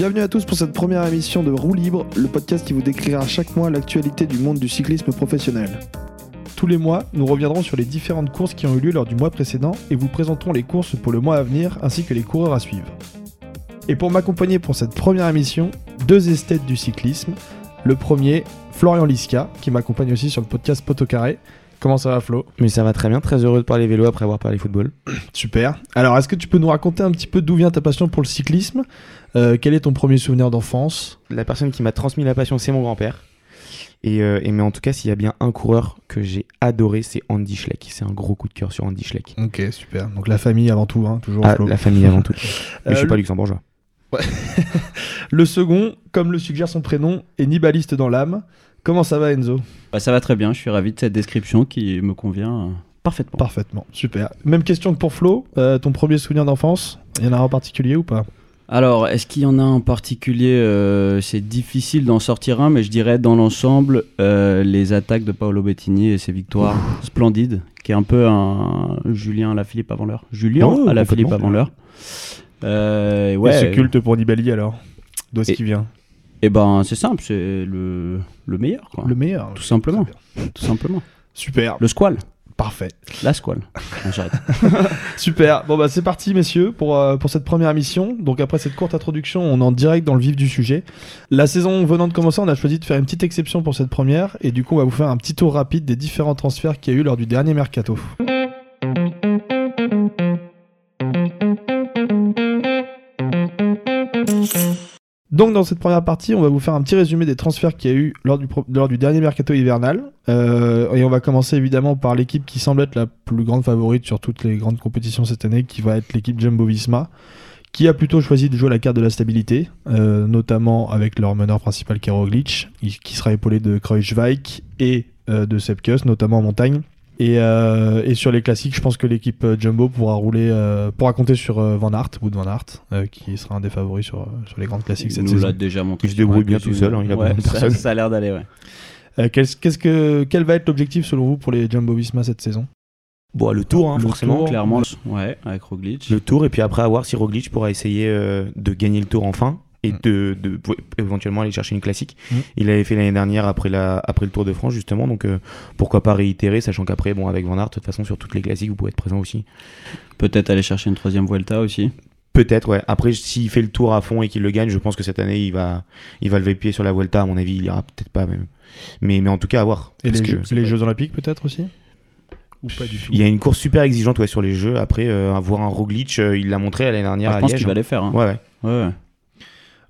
Bienvenue à tous pour cette première émission de Roue Libre, le podcast qui vous décrira chaque mois l'actualité du monde du cyclisme professionnel. Tous les mois, nous reviendrons sur les différentes courses qui ont eu lieu lors du mois précédent et vous présenterons les courses pour le mois à venir ainsi que les coureurs à suivre. Et pour m'accompagner pour cette première émission, deux esthètes du cyclisme. Le premier, Florian Liska, qui m'accompagne aussi sur le podcast Potocaré. Comment ça va Flo? Mais ça va très bien, très heureux de parler vélo après avoir parlé football. Super. Alors, est-ce que tu peux nous raconter un petit peu d'où vient ta passion pour le cyclisme? Euh, Quel est ton premier souvenir d'enfance? La personne qui m'a transmis la passion, c'est mon grand-père. Et, euh, et mais en tout cas, s'il y a bien un coureur que j'ai adoré, c'est Andy Schleck. C'est un gros coup de cœur sur Andy Schleck. Ok, super. Donc la famille avant tout, hein, toujours Ah, Flo. la famille avant tout. Mais Euh, je suis pas le- luxembourgeois. Le second, comme le suggère son prénom, est nibaliste dans l'âme. Comment ça va Enzo? Bah, ça va très bien, je suis ravi de cette description qui me convient euh, parfaitement. Parfaitement, super. Même question que pour Flo. Euh, ton premier souvenir d'enfance? Il y en a un en particulier ou pas? Alors, est-ce qu'il y en a un particulier euh, C'est difficile d'en sortir un, mais je dirais dans l'ensemble, euh, les attaques de Paolo Bettini et ses victoires splendides, qui est un peu un Julien Alaphilippe avant l'heure. Julien Oh, Alaphilippe complètement. avant l'heure. Euh, ouais. Et ce culte pour Nibali alors D'où est-ce qu'il vient? Eh ben, c'est simple, c'est le, le meilleur, quoi. Le meilleur. Tout simplement. Tout simplement. Super, Le squal. Parfait. La squal. Non, j'arrête. Super. Bon bah c'est parti messieurs pour, euh, pour cette première émission. Donc après cette courte introduction, on est en direct dans le vif du sujet. La saison venant de commencer, on a choisi de faire une petite exception pour cette première et du coup on va vous faire un petit tour rapide des différents transferts qu'il y a eu lors du dernier mercato. Donc dans cette première partie, on va vous faire un petit résumé des transferts qu'il y a eu lors du, dernier mercato hivernal. Euh, et on va commencer évidemment par l'équipe qui semble être la plus grande favorite sur toutes les grandes compétitions cette année, qui va être l'équipe Jumbo-Visma, qui a plutôt choisi de jouer la carte de la stabilité, euh, notamment avec leur meneur principal Roglic, il- qui sera épaulé de Kreuzweig et euh, de Sepkus, notamment en montagne. Et, euh, et sur les classiques, je pense que l'équipe euh, Jumbo pourra rouler, euh, pourra compter sur euh, Van Aert, Wood Van Aert, euh, qui sera un des favoris sur, sur les grandes classiques Il cette nous saison. l'a déjà montré. Il se débrouille bien tout seul, hein, il a Ouais, besoin de ça, a l'air d'aller, ouais. Euh, qu'est-ce- qu'est-ce que, quel va être l'objectif selon vous pour les Jumbo Visma cette saison? Bon, le tour, hein, Le forcément. tour. Clairement, ouais, avec Roglic. Le tour, et puis après, à voir si Roglic pourra essayer euh, de gagner le tour enfin et Mm. de, de éventuellement aller chercher une classique. Mm. Il avait fait l'année dernière après, la, après le Tour de France, justement, donc euh, pourquoi pas réitérer, sachant qu'après, bon, avec Van Aert, de toute façon, sur toutes les classiques, vous pouvez être présent aussi. Peut-être aller chercher une troisième Vuelta aussi. Peut-être, ouais. Après, s'il fait le tour à fond et qu'il le gagne, je pense que cette année, il va, il va lever le pied sur la Vuelta. À mon avis, il ira peut-être pas même. Mais, mais en tout cas, à voir. Et les, que jeux, les Jeux Olympiques peut-être aussi? Ou pas du tout? Il y a une course super exigeante ouais, sur les jeux. Après, euh, avoir un Roglic, euh, il l'a montré l'année dernière Ah, je à pense qu'il va les faire. hein. Ouais, ouais. Ouais, ouais.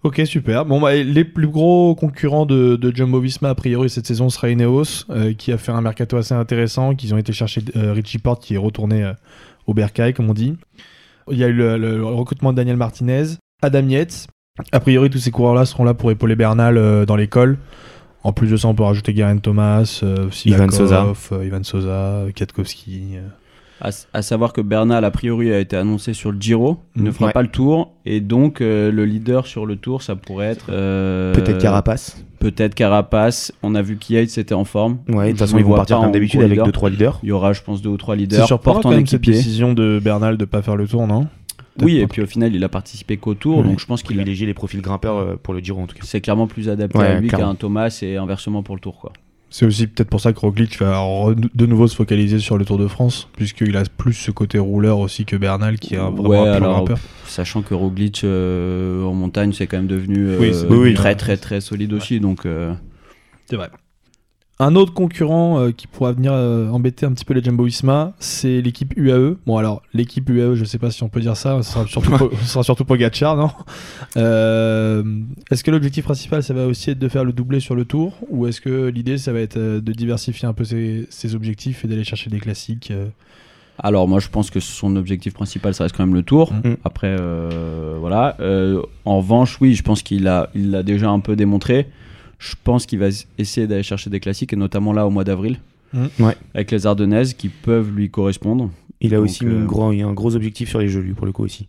Ok, super. Bon, bah, les plus gros concurrents de, de Jumbo Visma, a priori, cette saison sera Ineos, euh, qui a fait un mercato assez intéressant, qu'ils ont été chercher euh, Richie Porte, qui est retourné euh, au Bercail, comme on dit. Il y a eu le, le recrutement de Daniel Martinez, Adam Yates. A priori, tous ces coureurs-là seront là pour épauler Bernal dans l'école. En plus de ça, on peut rajouter Garen Thomas, Ivan Sosa. Ivan Sosa, Kwiatkowski. À, à savoir que Bernal, a priori, a été annoncé sur le Giro. Ne Mm, fera ouais. pas le tour. Et donc, euh, le leader sur le tour, ça pourrait être. euh, Peut-être Carapace. Peut-être Carapace. On a vu qu'Yates était en forme. Ouais, de toute façon, ils vont partir comme d'habitude avec leader. 2-3 leaders. Il y aura, je pense, deux ou trois C'est leaders. surprenant quand même cette décision de Bernal de pas faire le tour, non? Oui, et puis au final, il a participé qu'au tour. Ouais. Donc, je pense qu'il a- Privilégier les profils grimpeurs euh, pour le Giro en tout cas. c'est clairement plus adapté Ouais, à lui clairement. qu'à un Thomas et inversement pour le tour. Quoi. C'est aussi peut-être pour ça que Roglic va de nouveau se focaliser sur le Tour de France, puisqu'il a plus ce côté rouleur aussi que Bernal, qui est un, vraiment Ouais, un alors, grimpeur. Sachant que Roglic euh, en montagne, c'est quand même devenu euh, Oui, oui. très très très solide aussi. Donc, euh, C'est vrai. Un autre concurrent euh, qui pourra venir euh, embêter un petit peu les Jumbo Visma, c'est l'équipe UAE. Bon, alors, l'équipe UAE, je sais pas si on peut dire ça, ce sera surtout, Po- ce sera surtout Pogacar, non? Euh, Est-ce que l'objectif principal, ça va aussi être de faire le doublé sur le tour? Ou est-ce que l'idée, ça va être euh, de diversifier un peu ses, ses objectifs et d'aller chercher des classiques euh? Alors moi, je pense que son objectif principal, ça reste quand même le tour. Mm. Après, euh, voilà. Euh, en revanche, oui, je pense qu'il a, il l'a déjà un peu démontré. Je pense qu'il va essayer d'aller chercher des classiques, et notamment là au mois d'avril, Mm. Ouais. avec les Ardennaises qui peuvent lui correspondre. Il a Donc, aussi euh, gros- il y a un gros objectif sur les jeux, lui, pour le coup aussi.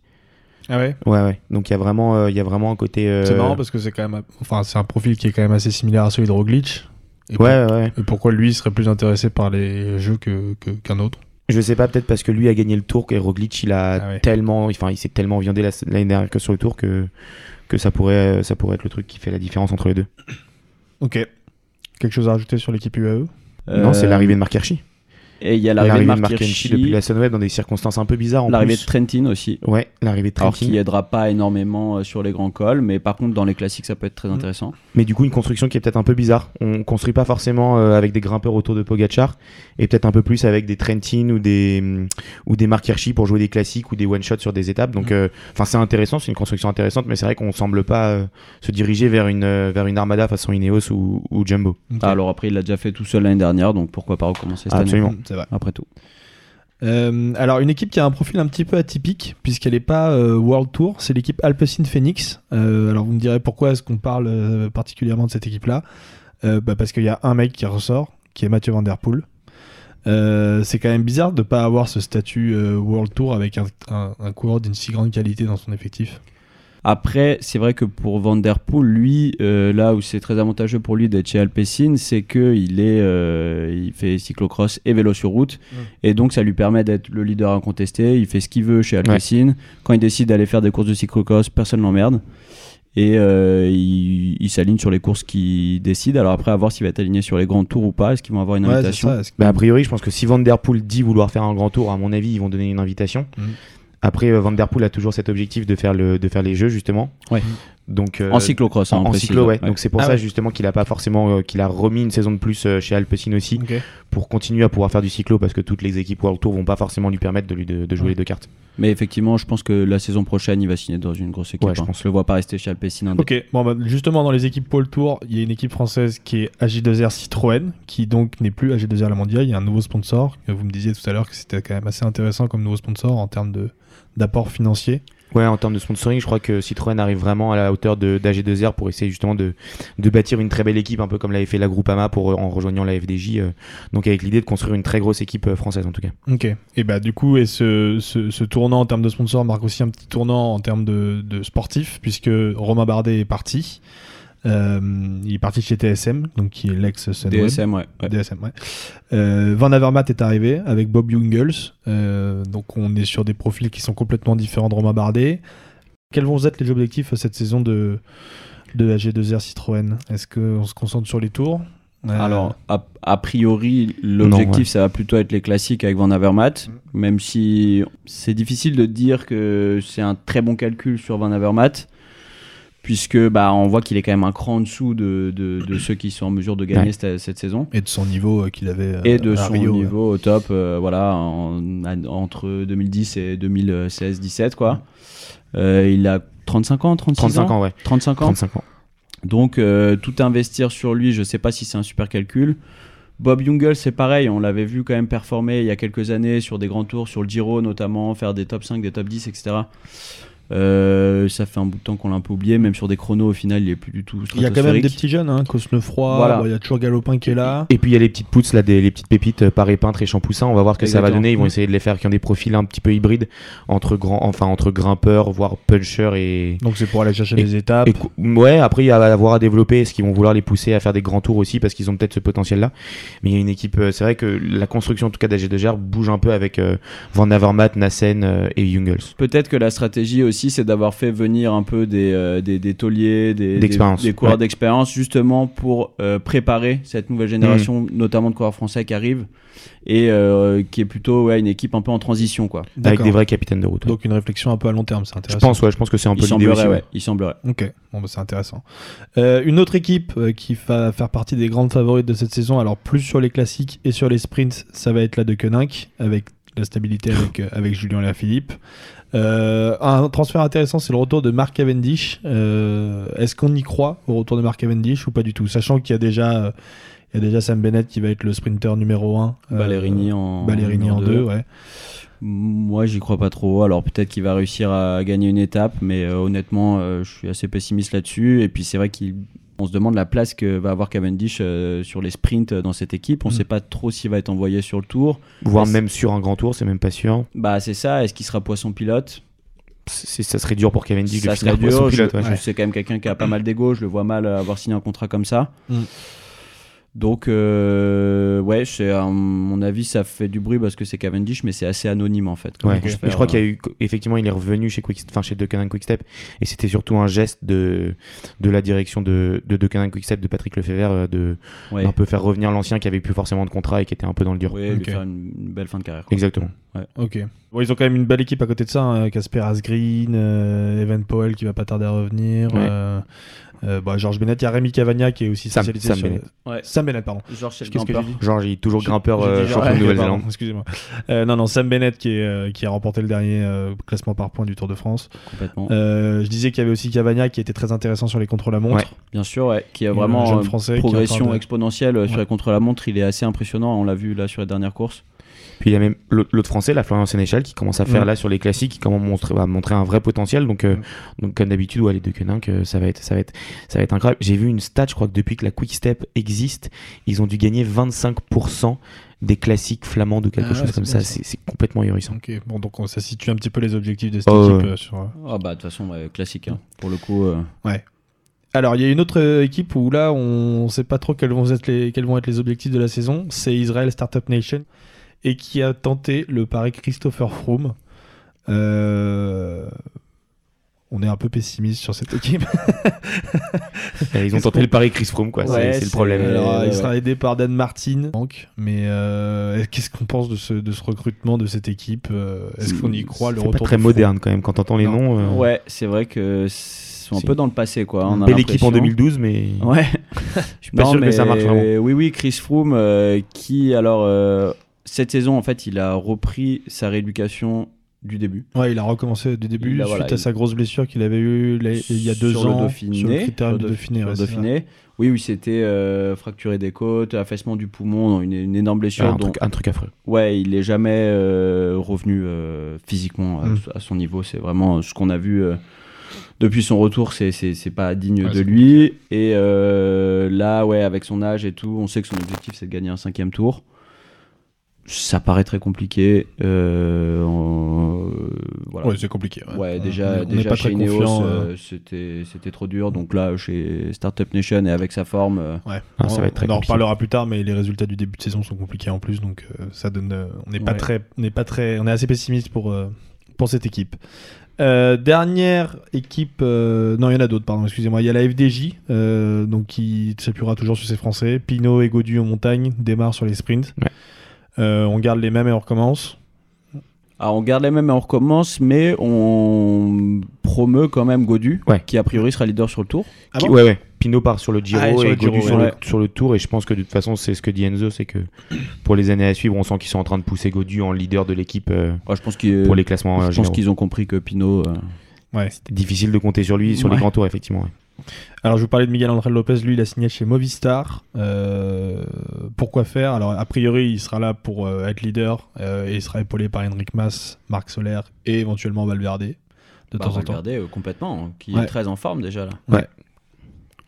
Ah ouais? Ouais, ouais. Donc il y a vraiment, euh, il y a vraiment un côté. euh, C'est marrant parce que c'est quand même, enfin, c'est un profil qui est quand même assez similaire à celui de Roglic. Et Ouais, ouais. Et pourquoi lui serait plus intéressé par les jeux que, que- qu'un autre? Je sais pas, peut-être parce que lui a gagné le tour et Roglic, il a Ah ouais. tellement, enfin, il s'est tellement viandé la- l'année dernière que sur le tour que, que ça pourrait, ça pourrait être le truc qui fait la différence entre les deux. Ok. Quelque chose à rajouter sur l'équipe UAE Non, c'est Euh, l'arrivée de Marc Hirschi. Et il y a l'arrivée de Hirschi, depuis la Sunweb dans des circonstances un peu bizarres. en l'arrivée de. Trentin aussi. Ouais, l'arrivée de Alors Trentin. qui aidera pas énormément euh, sur les grands cols, mais par contre dans les classiques ça peut être très Mhm. intéressant. Mais du coup, une construction qui est peut-être un peu bizarre. On construit pas forcément euh, avec des grimpeurs autour de Pogachar, et peut-être un peu plus avec des Trentin ou des hum, ou des Mark Hirschi pour jouer des classiques ou des one shots sur des étapes. Donc, Mm. euh, enfin, c'est intéressant, c'est une construction intéressante, mais c'est vrai qu'on semble pas euh, se diriger vers une euh, vers une Armada façon Ineos ou, ou Jumbo. Ah, alors après il l'a déjà fait tout seul l'année dernière, donc pourquoi pas recommencer cette Ah, année. Après tout. Euh, alors, une équipe qui a un profil un petit peu atypique, puisqu'elle n'est pas euh, World Tour, c'est l'équipe Alpecin Phoenix. Euh, alors, vous me direz pourquoi est-ce qu'on parle particulièrement de cette équipe-là bah, Parce qu'il y a un mec qui ressort, qui est Mathieu Van Poel. C'est quand même bizarre de ne pas avoir ce statut World Tour avec un coureur d'une si grande qualité dans son effectif. Après, c'est vrai que pour Van Der Poel, lui, euh, là où c'est très avantageux pour lui d'être chez Alpecin, c'est que il est, euh, il fait cyclocross et vélo sur route, Mm. et donc ça lui permet d'être le leader incontesté. Il fait ce qu'il veut chez Alpecin. Quand il décide d'aller faire des courses de cyclocross, personne l'emmerde. Et euh, il, il s'aligne sur les courses qu'il décide. Alors après, à voir s'il va être aligné sur les grands tours ou pas. Est-ce qu'ils vont avoir une Ouais, invitation? ça. Est-ce que- Bah, a priori, je pense que si Van Der Poel dit vouloir faire un grand tour, à mon avis, ils vont donner une invitation. Mhm. Après, euh, Van Der Poel a toujours cet objectif de faire le de faire les jeux justement. Ouais. Donc euh, En cyclocross, hein, en, en précise, cyclo, ouais. ouais. Donc c'est pour Ah ça ouais. justement qu'il a pas forcément euh, qu'il a remis une saison de plus euh, chez Alpecin aussi pour continuer à pouvoir faire du cyclo parce que toutes les équipes World Tour vont pas forcément lui permettre de lui de, de jouer Ouais. les deux cartes. Mais effectivement, je pense que la saison prochaine, il va signer dans une grosse équipe. Ouais, je hein. pense. le vois pas rester chez Alpecin. un Ok, bon, bah, justement dans les équipes Pôle Tour, il y a une équipe française qui est AG2R Citroën, qui donc n'est plus AG2R La Mondiale. Il y a un nouveau sponsor. Vous me disiez tout à l'heure que c'était quand même assez intéressant comme nouveau sponsor en termes de d'apport financier. Ouais, en termes de sponsoring, je crois que Citroën arrive vraiment à la hauteur de d'AG2R pour essayer justement de, bâtir une très belle équipe, un peu comme l'avait fait la Groupama pour, euh, en rejoignant la FDJ. euh, donc avec l'idée de construire une très grosse équipe euh, française en tout cas. Ok. Et bah du coup, et ce, tournant en termes de sponsor marque aussi un petit tournant en termes de, de sportif, puisque Romain Bardet est parti. Euh, il est parti chez TSM, donc qui est l'ex Sunweb. DSM, ouais. ouais. DSM, ouais. Euh, Van Avermaet est arrivé avec Bob Jungels. Euh, donc on est sur des profils qui sont complètement différents de Romain Bardet. Quels vont être les objectifs cette saison de, de AG2R Citroën? Est-ce qu'on se concentre sur les tours? Euh, Alors, a, a priori, l'objectif, ouais. ça va plutôt être les classiques avec Van Avermaet, même si c'est difficile de dire que c'est un très bon calcul sur Van Avermaet, puisque bah, on voit qu'il est quand même un cran en dessous de, de- de ceux qui sont en mesure de gagner Ouais. cette, cette saison. Et de son niveau euh, qu'il avait. euh, Et de à son Rio, ouais. niveau au top, euh, voilà, en- entre 2010 et 2016-17, quoi. Euh, il a 35 ans, 36 35 ans, ans, ouais. 35 ans. 35 ans. Donc euh, tout investir sur lui, je sais pas si c'est un super calcul. Bob Jungels, c'est pareil, on l'avait vu quand même performer il y a quelques années sur des grands tours, sur le Giro notamment, faire des top 5, des top 10, etc. Euh, ça fait un bout de temps qu'on l'a un peu oublié, même sur des chronos au final il est plus du tout Il y a quand même des petits jeunes, hein, Cosnefroy, Voilà. bon, il y a toujours Galopin qui est là. Et puis il y a les petites poutres là, des, les petites pépites euh, Paré Peintre et Champoussin. On va voir ce que ça va donner. Ils vont essayer de les faire qui ont des profils un petit peu hybrides entre grands, enfin entre grimpeurs, voire punchers et. Donc c'est pour aller chercher Et- les étapes. et ouais, après il y a à avoir à développer. Est-ce qu'ils vont vouloir les pousser à faire des grands tours aussi parce qu'ils ont peut-être ce potentiel-là? Mais il y a une équipe. euh, C'est vrai que la construction en tout cas d'AG2R bouge un peu avec euh, Van Avermaet, Nassen euh, et Jungels. Peut-être que la stratégie aussi, c'est d'avoir fait venir un peu des, euh, des, des tauliers, des, des, D'expérience, des coureurs ouais. d'expérience, justement pour euh, préparer cette nouvelle génération, notamment de coureurs français qui arrivent, et euh, qui est plutôt ouais, une équipe un peu en transition. quoi. Avec des vrais capitaines de route. Donc une réflexion un peu à long terme, c'est je intéressant. pense, ouais, je pense que c'est un peu Il l'idée semblerait, aussi. ouais, ouais. il semblerait. Ok, bon, bah, c'est intéressant. Euh, une autre équipe euh, qui va faire partie des grandes favorites de cette saison, alors plus sur les classiques et sur les sprints, ça va être la de Koenig, avec la stabilité avec, avec Julien Lafilippe. Euh, un transfert intéressant, c'est le retour de Mark Cavendish. Euh, Est-ce qu'on y croit au retour de Mark Cavendish ou pas du tout? Sachant qu'il y a déjà, euh, il y a déjà Sam Bennett qui va être le sprinter numéro 1. Ballerini en, Ballerini en 2, ouais. Moi, j'y crois pas trop. Alors peut-être qu'il va réussir à gagner une étape, mais euh, honnêtement, euh, je suis assez pessimiste là-dessus. Et puis c'est vrai qu'on se demande la place que va avoir Cavendish euh, sur les sprints euh, dans cette équipe. On Mm. sait pas trop s'il va être envoyé sur le tour. Voire même sur un grand tour, c'est même pas sûr. Bah c'est ça. Est-ce qu'il sera poisson pilote? C'est- ça serait dur pour Cavendish de Ça finir serait poisson dur. pilote. ouais. je sais quand même quelqu'un qui a pas mal d'ego. Je le vois mal avoir signé un contrat comme ça. Mm. Donc, euh, ouais, c'est, à mon avis, ça fait du bruit parce que c'est Cavendish, mais c'est assez anonyme en fait. Ouais, je, je crois qu'il y a eu effectivement il est revenu chez Quick, enfin chez Quickstep et c'était surtout un geste de de la direction de de Deceuninck Quickstep de Patrick Lefebvre euh, de Ouais. un peu faire revenir l'ancien qui avait plus forcément de contrat et qui était un peu dans le dur. Ouais, Ok. lui faire une, une belle fin de carrière. quoi. Exactement. Ok. Bon, ils ont quand même une belle équipe à côté de ça. hein. Casper Asgreen, euh, Evan Powell qui va pas tarder à revenir. Euh, bah, Georges Bennett, il y a Rémi Cavagna qui est aussi Sam- spécialisé Sam sur... Bennett. Ouais. Sam Bennett, pardon. Genre il est toujours grimpeur euh, champion de Nouvelle-Zélande. Excusez-moi. Euh, non, non, Sam Bennett qui, est, euh, qui a remporté le dernier euh, classement par points du Tour de France. Complètement. Euh, je disais qu'il y avait aussi Cavagna qui était très intéressant sur les contrôles à montre. Ouais. Bien sûr, ouais, qui a vraiment euh, en progression de- exponentielle sur les contre-la-montre. Il est assez impressionnant. On l'a vu là sur les dernières courses. Puis il y a même l'autre français, la Florian Sénéchal, qui commence à faire Ouais. là sur les classiques, qui commence à montrer, à montrer un vrai potentiel. Donc, euh, Ouais. donc comme d'habitude, ouais, les deux Queninck, euh, ça va être, ça va être, ça va être incroyable. J'ai vu une stat, je crois que depuis que la Quick Step existe, ils ont dû gagner 25% des classiques flamands de quelque Ah ouais, chose comme ça. ça. C'est complètement ahurissant. Ok, bon, donc on- ça situe un petit peu les objectifs de cette Oh, équipe. ouais. euh, sur, Ah bah de toute façon, ouais, classique. hein. Pour le coup, euh, Alors, il y a une autre euh, équipe où là, on sait pas trop quels vont être les, quels vont être les objectifs de la saison. C'est Israel Startup Nation et qui a tenté le pari Christopher Froome. Euh, On est un peu pessimiste sur cette équipe. Ils ont tenté le pari Chris Froome, quoi. c'est- Ouais, c'est le problème. Alors, ouais, il ouais. sera aidé par Dan Martin. Mais euh, qu'est-ce qu'on pense de ce, de ce recrutement de cette équipe Euh, Est-ce qu'on y croit le C'est pas retour très moderne quand même. Quand t'entends les Non. noms, euh, ouais, c'est vrai que sont un peu dans le passé, quoi. On a belle équipe en l'impression. 2012, mais Ouais. je suis pas sûr que ça marche vraiment. Oui, oui, Chris Froome, euh, qui alors euh, cette saison, en fait, il a repris sa rééducation du début. Ouais, il a recommencé du début a- suite voilà, à il- sa grosse blessure qu'il avait eue il y a deux sur ans le Dauphiné, sur le sur de le Dauphiné. sur le ouais. Dauphiné. Oui, oui, c'était euh, fracturé des côtes, affaissement du poumon, une, une énorme blessure. Ouais, un, truc, un truc affreux. Ouais, il est jamais euh, revenu euh, physiquement à, Mm. à son niveau. C'est vraiment euh, ce qu'on a vu euh, depuis son retour. C'est pas digne Ouais, de lui. Et euh, là, ouais, avec son âge et tout, on sait que son objectif c'est de gagner un cinquième tour. Ça paraît très compliqué. Euh, on- euh, voilà. Ouais, c'est compliqué. Ouais, Ouais, déjà, on déjà pas chez Ineos, euh, euh, c'était c'était trop dur. Donc là, chez Startup Nation et avec sa forme, Ouais. Ah, ça on, va être très on en reparlera plus tard, mais les résultats du début de saison sont compliqués en plus, donc euh, ça donne. euh, on n'est pas Ouais. très, on n'est pas très, on est assez pessimiste pour euh, pour cette équipe. Euh, dernière équipe, euh, non, il y en a d'autres, pardon, excusez-moi. Il y a la FDJ, euh, donc qui s'appuiera toujours sur ses Français. Pinot et Godu en montagne démarrent sur les sprints. Ouais. Euh, on garde les mêmes et on recommence. Alors on garde les mêmes et on recommence, mais on promeut quand même Godu, Ouais. qui a priori sera leader sur le tour. Ah Qui- bon? Ouais, ouais. Pinot part sur le Giro Ah, et sur et le Giro, Godu sur, ouais. le, sur le Tour. Et je pense que de toute façon, c'est ce que dit Enzo, c'est que pour les années à suivre, on sent qu'ils sont en train de pousser Godu en leader de l'équipe euh, Ouais, je pense qu'ils pour les classements euh, je pense qu'ils ont compris que Pinot. euh, Ouais. C'était difficile de compter sur lui sur les grands tours, effectivement. Ouais. Alors, je vous parlais de Miguel André Lopez. Lui, il a signé chez Movistar. Euh, pourquoi faire? Alors, a priori, il sera là pour euh, être leader euh, et il sera épaulé par Henrik Mas, Marc Soler et éventuellement Valverde de bah, temps en temps. regarder euh, complètement, hein, qui Ouais. est très en forme déjà là.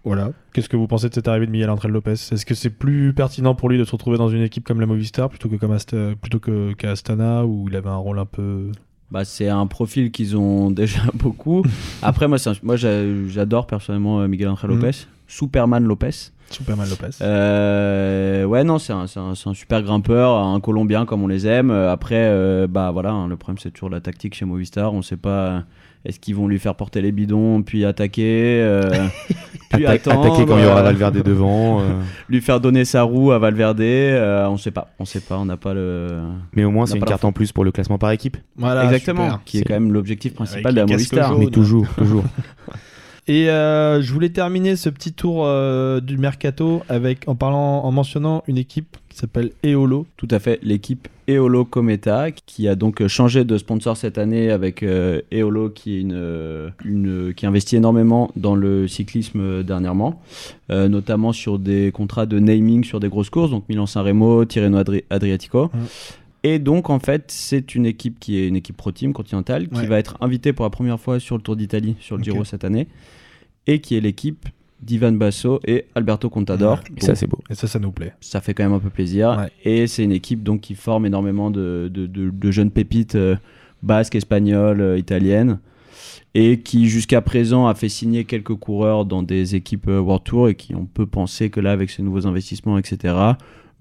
Voilà. Qu'est-ce que vous pensez de cette arrivée de Miguel André Lopez Est-ce que c'est plus pertinent pour lui de se retrouver dans une équipe comme la Movistar plutôt que comme Asta- plutôt que qu'à Astana où il avait un rôle un peu Bah, c'est un profil qu'ils ont déjà beaucoup. Après, moi, un- moi j'a- j'adore personnellement euh, Miguel Angel Mhm. Lopez, Superman Lopez. Superman Lopez Euh, ouais, non, c'est un, un- un super grimpeur, un Colombien comme on les aime. Euh, Après, euh, bah voilà, hein, le problème c'est toujours la tactique chez Movistar. On sait pas, est-ce qu'ils vont lui faire porter les bidons, puis attaquer, euh, puis attendre, attaquer quand il y aura euh, Valverde devant. euh, lui faire donner sa roue à Valverde. euh, on sait pas, on sait pas, on n'a pas le. Mais au moins, c'est une carte en plus pour le classement par équipe. Voilà, Exactement, super. qui est quand même l'objectif principal Avec de la Movistar. Mais toujours, toujours. Et euh, je voulais terminer ce petit tour euh, du mercato avec en parlant en mentionnant une équipe qui s'appelle Eolo. Tout à fait, l'équipe Eolo Cometa qui a donc changé de sponsor cette année avec euh, Eolo qui est une, euh, une qui investit énormément dans le cyclisme dernièrement, euh, notamment sur des contrats de naming sur des grosses courses, donc Milan-San Remo, Tirreno Adri- Adriatico. Et donc en fait, c'est une équipe qui est une équipe pro team continentale qui Ouais. va être invitée pour la première fois sur le Tour d'Italie, sur le. Giro cette année, et qui est l'équipe d'Ivan Basso et Alberto Contador. Et ça, c'est beau. Et ça, ça nous plaît. Ça fait quand même un peu plaisir. Ouais. Et c'est une équipe donc qui forme énormément de, de- de- de jeunes pépites euh, basques, espagnoles, euh, italiennes. et qui jusqu'à présent a fait signer quelques coureurs dans des équipes euh, World Tour et qui on peut penser que là avec ces nouveaux investissements etc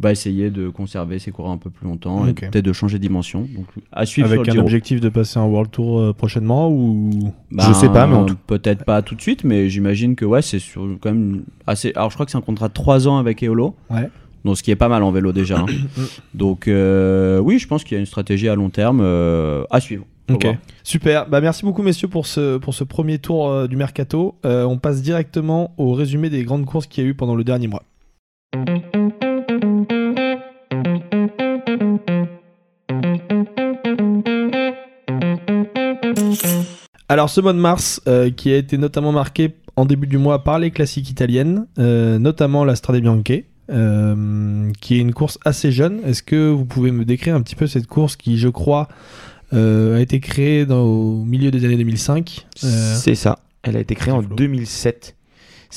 va essayer de conserver ses coureurs un peu plus longtemps et peut-être de changer de dimension donc à suivre sur Avec le un Giro. objectif de passer un World Tour euh, prochainement ou? Ben, Je sais pas, mais tout- peut-être pas tout de suite mais j'imagine que ouais c'est sur quand même assez alors je crois que c'est un contrat de 3 ans avec Eolo Ouais. donc ce qui est pas mal en vélo déjà hein. donc euh, oui je pense qu'il y a une stratégie à long terme euh, à suivre Ok, voir. super. Bah, merci beaucoup, messieurs, pour ce, pour ce premier tour euh, du mercato. Euh, on passe directement au résumé des grandes courses qu'il y a eu pendant le dernier mois. Alors, ce mois de mars, euh, qui a été notamment marqué en début du mois par les classiques italiennes, euh, notamment la Strade Bianche, euh, qui est une course assez jeune. Est-ce que vous pouvez me décrire un petit peu cette course qui, je crois, a été créée dans, au milieu des années 2005 Euh, C'est ça. Elle a été créée en Flo. 2007.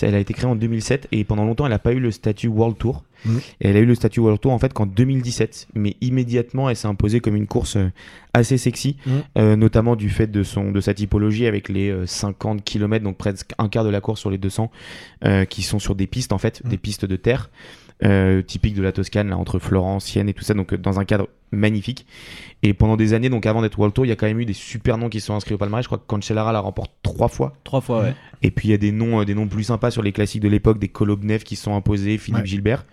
Elle a été créée en 2007 et pendant longtemps, elle n'a pas eu le statut World Tour. Et elle a eu le statut World Tour en fait qu'en 2017. Mais immédiatement, elle s'est imposée comme une course euh, assez sexy, Mhm. euh, notamment du fait de, son, de sa typologie avec les euh, 50 km, donc presque un quart de la course sur les 200, euh, qui sont sur des pistes en fait, Mhm. des pistes de terre. euh, typiques de la Toscane, là, entre Florence, Sienne et tout ça, donc euh, dans un cadre magnifique. Et pendant des années, donc avant d'être World Tour, il y a quand même eu des super noms qui se sont inscrits au palmarès. Je crois que Cancellara la remporte trois fois. trois fois ouais Et puis il y a des noms, euh, des noms plus sympas sur les classiques de l'époque, des Kolobnev qui se sont imposés, Philippe Ouais. Gilbert.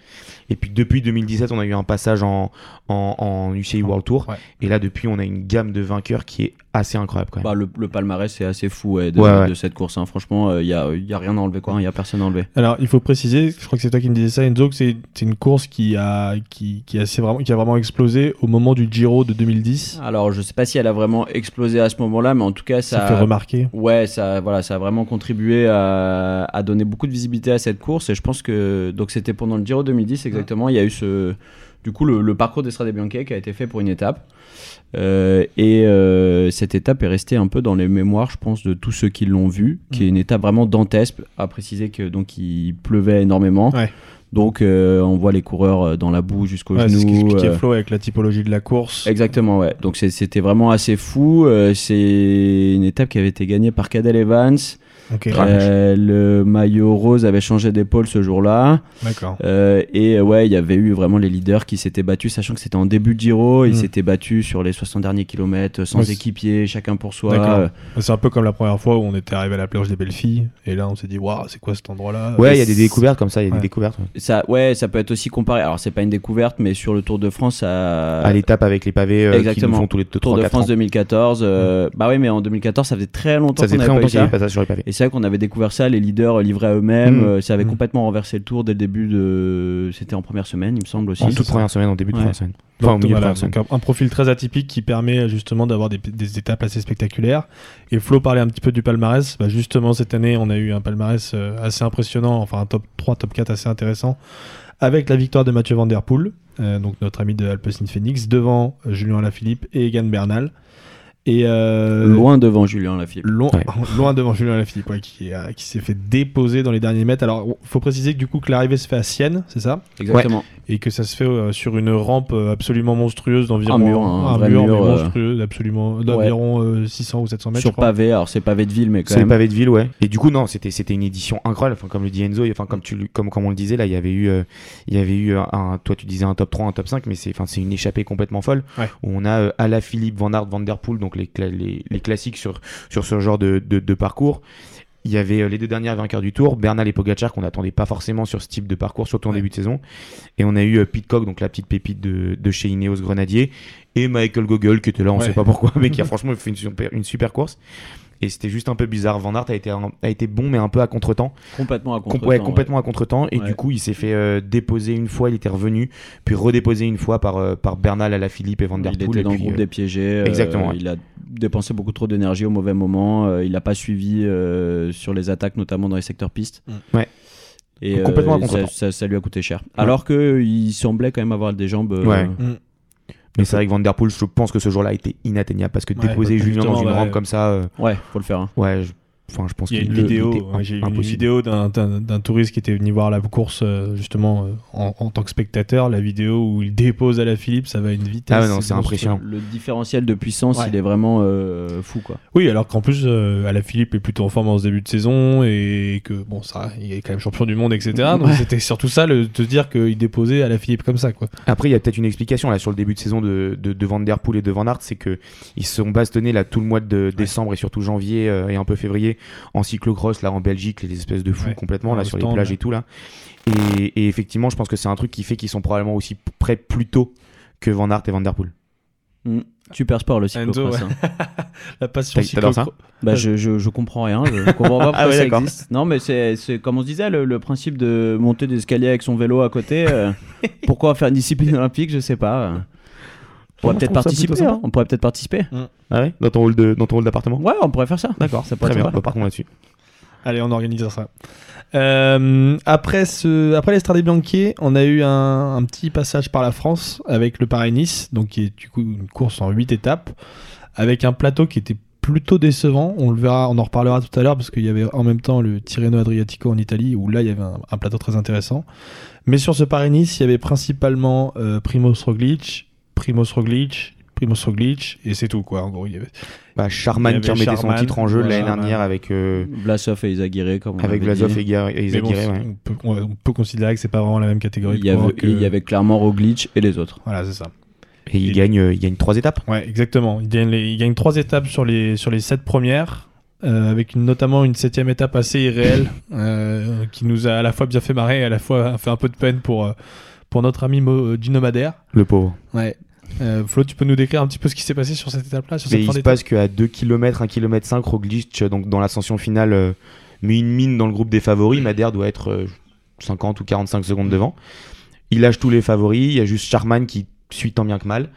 Et puis depuis 2017, on a eu un passage en, en, en UCI World Tour. Ouais. Et là, depuis, on a une gamme de vainqueurs qui est assez incroyable quand même. Bah, le, le palmarès c'est assez fou ouais, de, Ouais, ouais. de cette course hein. franchement il y, a, y a rien à enlever quoi il y a personne à enlever Alors, il faut préciser, je crois que c'est toi qui me disais ça, Enzo, que c'est c'est une course qui a, qui, qui, a assez vraiment, qui a vraiment explosé au moment du Giro de 2010. alors je sais pas si elle a vraiment explosé à ce moment là mais en tout cas Ça, ça, fait remarquer. Ouais, ça, voilà, ça a vraiment contribué à, à donner beaucoup de visibilité à cette course. Et je pense que donc c'était pendant le Giro 2010 exactement. Il y a eu ce, du coup, le, le parcours d'Estrade Bianche qui a été fait pour une étape. Euh, et euh, cette étape est restée un peu dans les mémoires, je pense, de tous ceux qui l'ont vue, qui est une étape vraiment dantesque. À préciser que donc il pleuvait énormément. Ouais. Donc euh, on voit les coureurs euh, dans la boue jusqu'aux Ouais, c'est ce qu'expliquait euh, Flo avec la typologie de la course. Exactement, ouais. Donc c'était vraiment assez fou. Euh, c'est une étape qui avait été gagnée par Cadel Evans. Euh, le maillot rose avait changé d'épaule ce jour-là. d'accord. Euh, et euh, ouais, il y avait eu vraiment les leaders qui s'étaient battus, sachant que c'était en début de Giro. Ils Mm. s'étaient battus sur les 60 derniers kilomètres, sans Ouais, équipier, chacun pour soi. D'accord. Euh, C'est un peu comme la première fois où on était arrivé à la plage des belles filles, et là on s'est dit, waouh, c'est quoi cet endroit-là? Ouais, il y a des découvertes comme ça, il y a Ouais. des découvertes. ouais. ça, ouais, ça peut être aussi comparé. Alors, c'est pas une découverte, mais sur le Tour de France, ça. À l'étape avec les pavés euh, qui nous font tous les 2 Tour 3 de 4 France ans. 2014. euh, Bah oui, mais en 2014, ça faisait très longtemps Ça faisait qu'on très longtemps qu'il y avait ça. pas ça sur les pavés. Et c'est vrai qu'on avait découvert ça, les leaders livrés à eux-mêmes. Mm. euh, ça avait Mm. complètement renversé le tour dès le début de. C'était en première semaine, il me semble aussi. En toute première semaine, en début de Ouais. première semaine. Enfin, au Donc, milieu de voilà, première semaine. donc un, un profil très atypique qui permet justement d'avoir des, des étapes assez spectaculaires. Et Flo parlait un petit peu du palmarès. Bah, justement, cette année, on a eu un palmarès euh, assez impressionnant, enfin un top 3, top 4 assez intéressant, avec la victoire de Mathieu Van Der Poel, euh, donc notre ami de Alpecin Phoenix, devant Julien Alaphilippe et Egan Bernal. Et euh, Loin devant Julien Lafilippe. Loin, Ouais. loin devant Julien Lafilippe, ouais, qui, a- qui s'est fait déposer dans les derniers mètres. Alors, il faut préciser que du coup, que l'arrivée se fait à Sienne, c'est ça? Exactement. Et que ça se fait euh, sur une rampe euh, absolument monstrueuse d'environ Un mur, un vrai mur, euh, monstrueux, absolument d'environ euh, 600 ou 700 mètres. Sur je crois. pavé, alors c'est pavé de ville, mais quand C'est même. pavé de ville, ouais. Et du coup, non, c'était c'était une édition incroyable. Enfin, comme le dit Enzo, enfin comme tu comme comme on le disait là, il y avait eu euh, il y avait eu un, toi tu disais un top 3, un top 5, mais c'est enfin c'est une échappée complètement folle Ouais. où on a euh, Ala Philippe, Van Aert, Van Der Poel, donc les cla- les, les classiques sur sur ce genre de, de, de parcours. Il y avait euh, les deux derniers vainqueurs du tour, Bernal et Pogacar qu'on n'attendait pas forcément sur ce type de parcours, surtout en Ouais. début de saison. Et on a eu euh, Pitcock, donc la petite pépite de, de chez Ineos Grenadier, et Michael Gogol qui était là, on Ouais. sait pas pourquoi, mais qui a franchement fait une super, une super course. Et c'était juste un peu bizarre. Van Aert a été, un- a été bon, mais un peu à contre-temps. Complètement à Com- contre ouais, complètement à contre-temps. Et Ouais. du coup, il s'est fait euh, déposer une fois, il était revenu, puis redéposer une fois par, euh, par Bernal à la Philippe et Van Der Il Poel. était et dans le groupe euh, des piégés. euh, exactement, ouais. Il a dépensé beaucoup trop d'énergie au mauvais moment. euh, il n'a pas suivi euh, sur les attaques, notamment dans les secteurs pistes. Mm. Ouais. Et Complètement à euh, ça, contre-temps. ça- ça lui a coûté cher. Alors qu'il semblait quand même avoir des jambes. euh, Ouais. Mm. Mais c'est vrai que Van Der Poel, je pense que ce jour-là a été inatteignable parce que Ouais, déposer Julien dans une rampe comme ça, euh, Ouais, faut le faire. hein. ouais, je- Enfin, je pense Il y a qu'il une vidéo, ouais, j'ai une vidéo d'un- touriste qui était venu voir la course euh, justement euh, en, en tant que spectateur. La vidéo où il dépose à la Philippe, ça va à une vitesse. Ah non, c'est impressionnant. Le différentiel de puissance, Ouais. il est vraiment euh, fou, quoi. Oui, alors qu'en plus, euh, à la Philippe est plutôt en forme en ce début de saison et que bon, ça, il est quand même champion du monde, etc. Donc Ouais. c'était surtout ça, le, de dire qu'il déposait à la Philippe comme ça, quoi. Après, il y a peut-être une explication là sur le début de saison de, de, de Van Der Poel et de Van Aert, c'est que ils se sont bastonnés là tout le mois de décembre et surtout janvier euh, et un peu février en cyclocross là en Belgique, les espèces de fous Ouais. complètement là sur les plages et tout là. Et, et effectivement, je pense que c'est un truc qui fait qu'ils sont probablement aussi prêts plus tôt que Van Aert et Van Der Poel. Super sport, le cyclocross. ouais. hein. La passion T'as- t'adores ça cyclo- Bah, je, je, je comprends rien, je comprends pas pourquoi Ah ouais, ça d'accord. existe. Non, mais c'est, c'est comme on se disait, le, le principe de monter des escaliers avec son vélo à côté. euh, pourquoi faire une discipline olympique, je sais pas. On pourrait peut-être participer. hein, On pourrait peut-être participer. Ah ouais Dans ton hall de dans ton hall d'appartement Ouais, on pourrait faire ça. D'accord, Ça pourrait très être bien. Bah, partons là-dessus. Allez, on organise ça. Euh, après ce, après l'Estrade Bianchi, on a eu un, un petit passage par la France avec le Paris-Nice, donc qui est du coup une course en 8 étapes, avec un plateau qui était plutôt décevant. On le verra, on en reparlera tout à l'heure parce qu'il y avait en même temps le Tirreno Adriatico en Italie où là il y avait un, un plateau très intéressant. Mais sur ce Paris-Nice, il y avait principalement euh, Primoz Roglic, Primoz Roglic, Primoz Roglic et c'est tout quoi. En gros, il y avait Bah, Charman avait qui remettait son titre en jeu voilà, l'année dernière avec euh, Vlasov et Izaguirre, comme on avec dit. et Gar- et Mais bon, Izaguirre, ouais. on, peut, on- on peut considérer que c'est pas vraiment la même catégorie. Il y, avait, coureurs que- il y avait clairement Roglic et les autres. Voilà, c'est ça. Et il Et- gagne euh, il gagne trois étapes. Ouais, exactement. Il gagne, les- il gagne trois étapes sur les, sur les sept premières, euh, avec une- notamment une septième étape assez irréelle, euh, qui nous a à la fois bien fait marrer et à la fois fait un peu de peine pour, pour notre ami Mo, Gino Madère. Le pauvre. Ouais. Euh, Flo, tu peux nous décrire un petit peu ce qui s'est passé sur cette étape-là sur Mais cette il se passe qu'à 2 km, 1 km 5, Roglic, euh, donc dans l'ascension finale, euh, met une mine dans le groupe des favoris. Madère doit être euh, 50 ou 45 secondes devant. Il lâche tous les favoris. Il y a juste Charman qui suit tant bien que mal.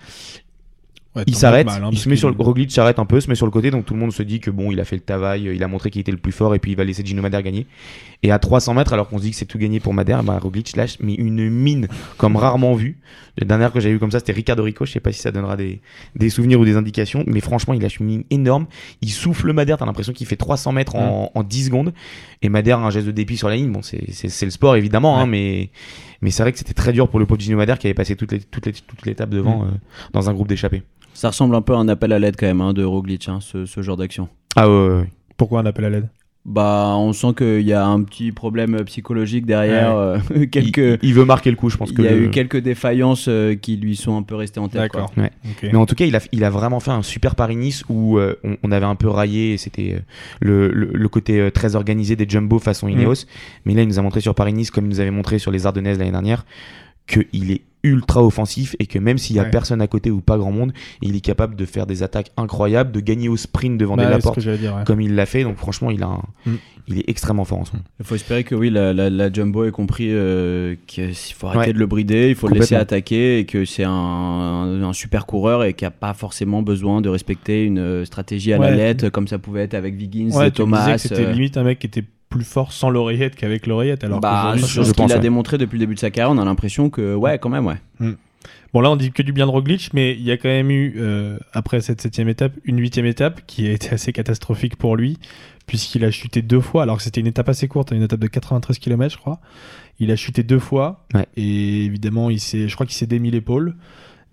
Ouais, Il s'arrête, hein, il se met sur le Roglic s'arrête un peu, se met sur le côté, donc tout le monde se dit que bon, il a fait le travail, il a montré qu'il était le plus fort et puis il va laisser Gino Madère gagner. Et à 300 mètres, alors qu'on se dit que c'est tout gagné pour Madère, bah, Roglic lâche mais une mine comme rarement vu. La dernière que j'avais vu comme ça, c'était Ricardo Rico. Je sais pas si ça donnera des, des souvenirs ou des indications, mais franchement, il lâche une mine énorme. Il souffle Madère, t'as l'impression qu'il fait 300 mètres en, en 10 secondes. Et Madère a un geste de dépit sur la ligne. Bon, c'est- c'est c'est le sport évidemment, hein, mais, mais c'est vrai que c'était très dur pour le pauvre Gino Madère qui avait passé toute les- toute les- toute l'étape devant Mm. euh, dans un groupe d'échappés. Ça ressemble un peu à un appel à l'aide quand même hein, de Roglic, hein, ce, ce genre d'action. Ah ouais, ouais, ouais. Pourquoi un appel à l'aide? Bah, on sent qu'il y a un petit problème psychologique derrière. euh, quelques... Il, il veut marquer le coup, je pense Il que. y a le- eu quelques défaillances euh, qui lui sont un peu restées en tête. quoi. Ouais. Ok. Mais en tout cas, il a, il a vraiment fait un super Paris-Nice où euh, on, on avait un peu raillé, et c'était euh, le, le, le côté euh, très organisé des jumbo façon Ineos. Mais là, il nous a montré sur Paris-Nice, comme il nous avait montré sur les Ardennaises l'année dernière, qu'il est ultra offensif et que même s'il y a Ouais. personne à côté ou pas grand monde, il est capable de faire des attaques incroyables, de gagner au sprint devant Bah, des Laporte dire. ouais. comme il l'a fait. Donc franchement, il, a un- Mm. il est extrêmement fort en ce moment. Il faut espérer que oui, la, la, la Jumbo ait compris euh, qu'il faut arrêter Ouais. de le brider, il faut le laisser attaquer et que c'est un, un, un super coureur et qu'il n'y a pas forcément besoin de respecter une euh, stratégie à la lettre comme ça pouvait être avec Wiggins, Ouais, tu me disais Thomas. c'était euh, limite un mec qui était plus fort sans l'oreillette qu'avec l'oreillette. Alors bah, qu'aujourd'hui, sur je ce pense, qu'il a démontré depuis le début de sa carrière, on a l'impression que, ouais, quand même, ouais. Bon, là, on dit que du bien de Roglic, mais il y a quand même eu, euh, après cette septième étape, une huitième étape qui a été assez catastrophique pour lui, puisqu'il a chuté deux fois, alors que c'était une étape assez courte, une étape de 93 km, je crois. Il a chuté deux fois, Ouais. et évidemment, il s'est, je crois qu'il s'est démis l'épaule.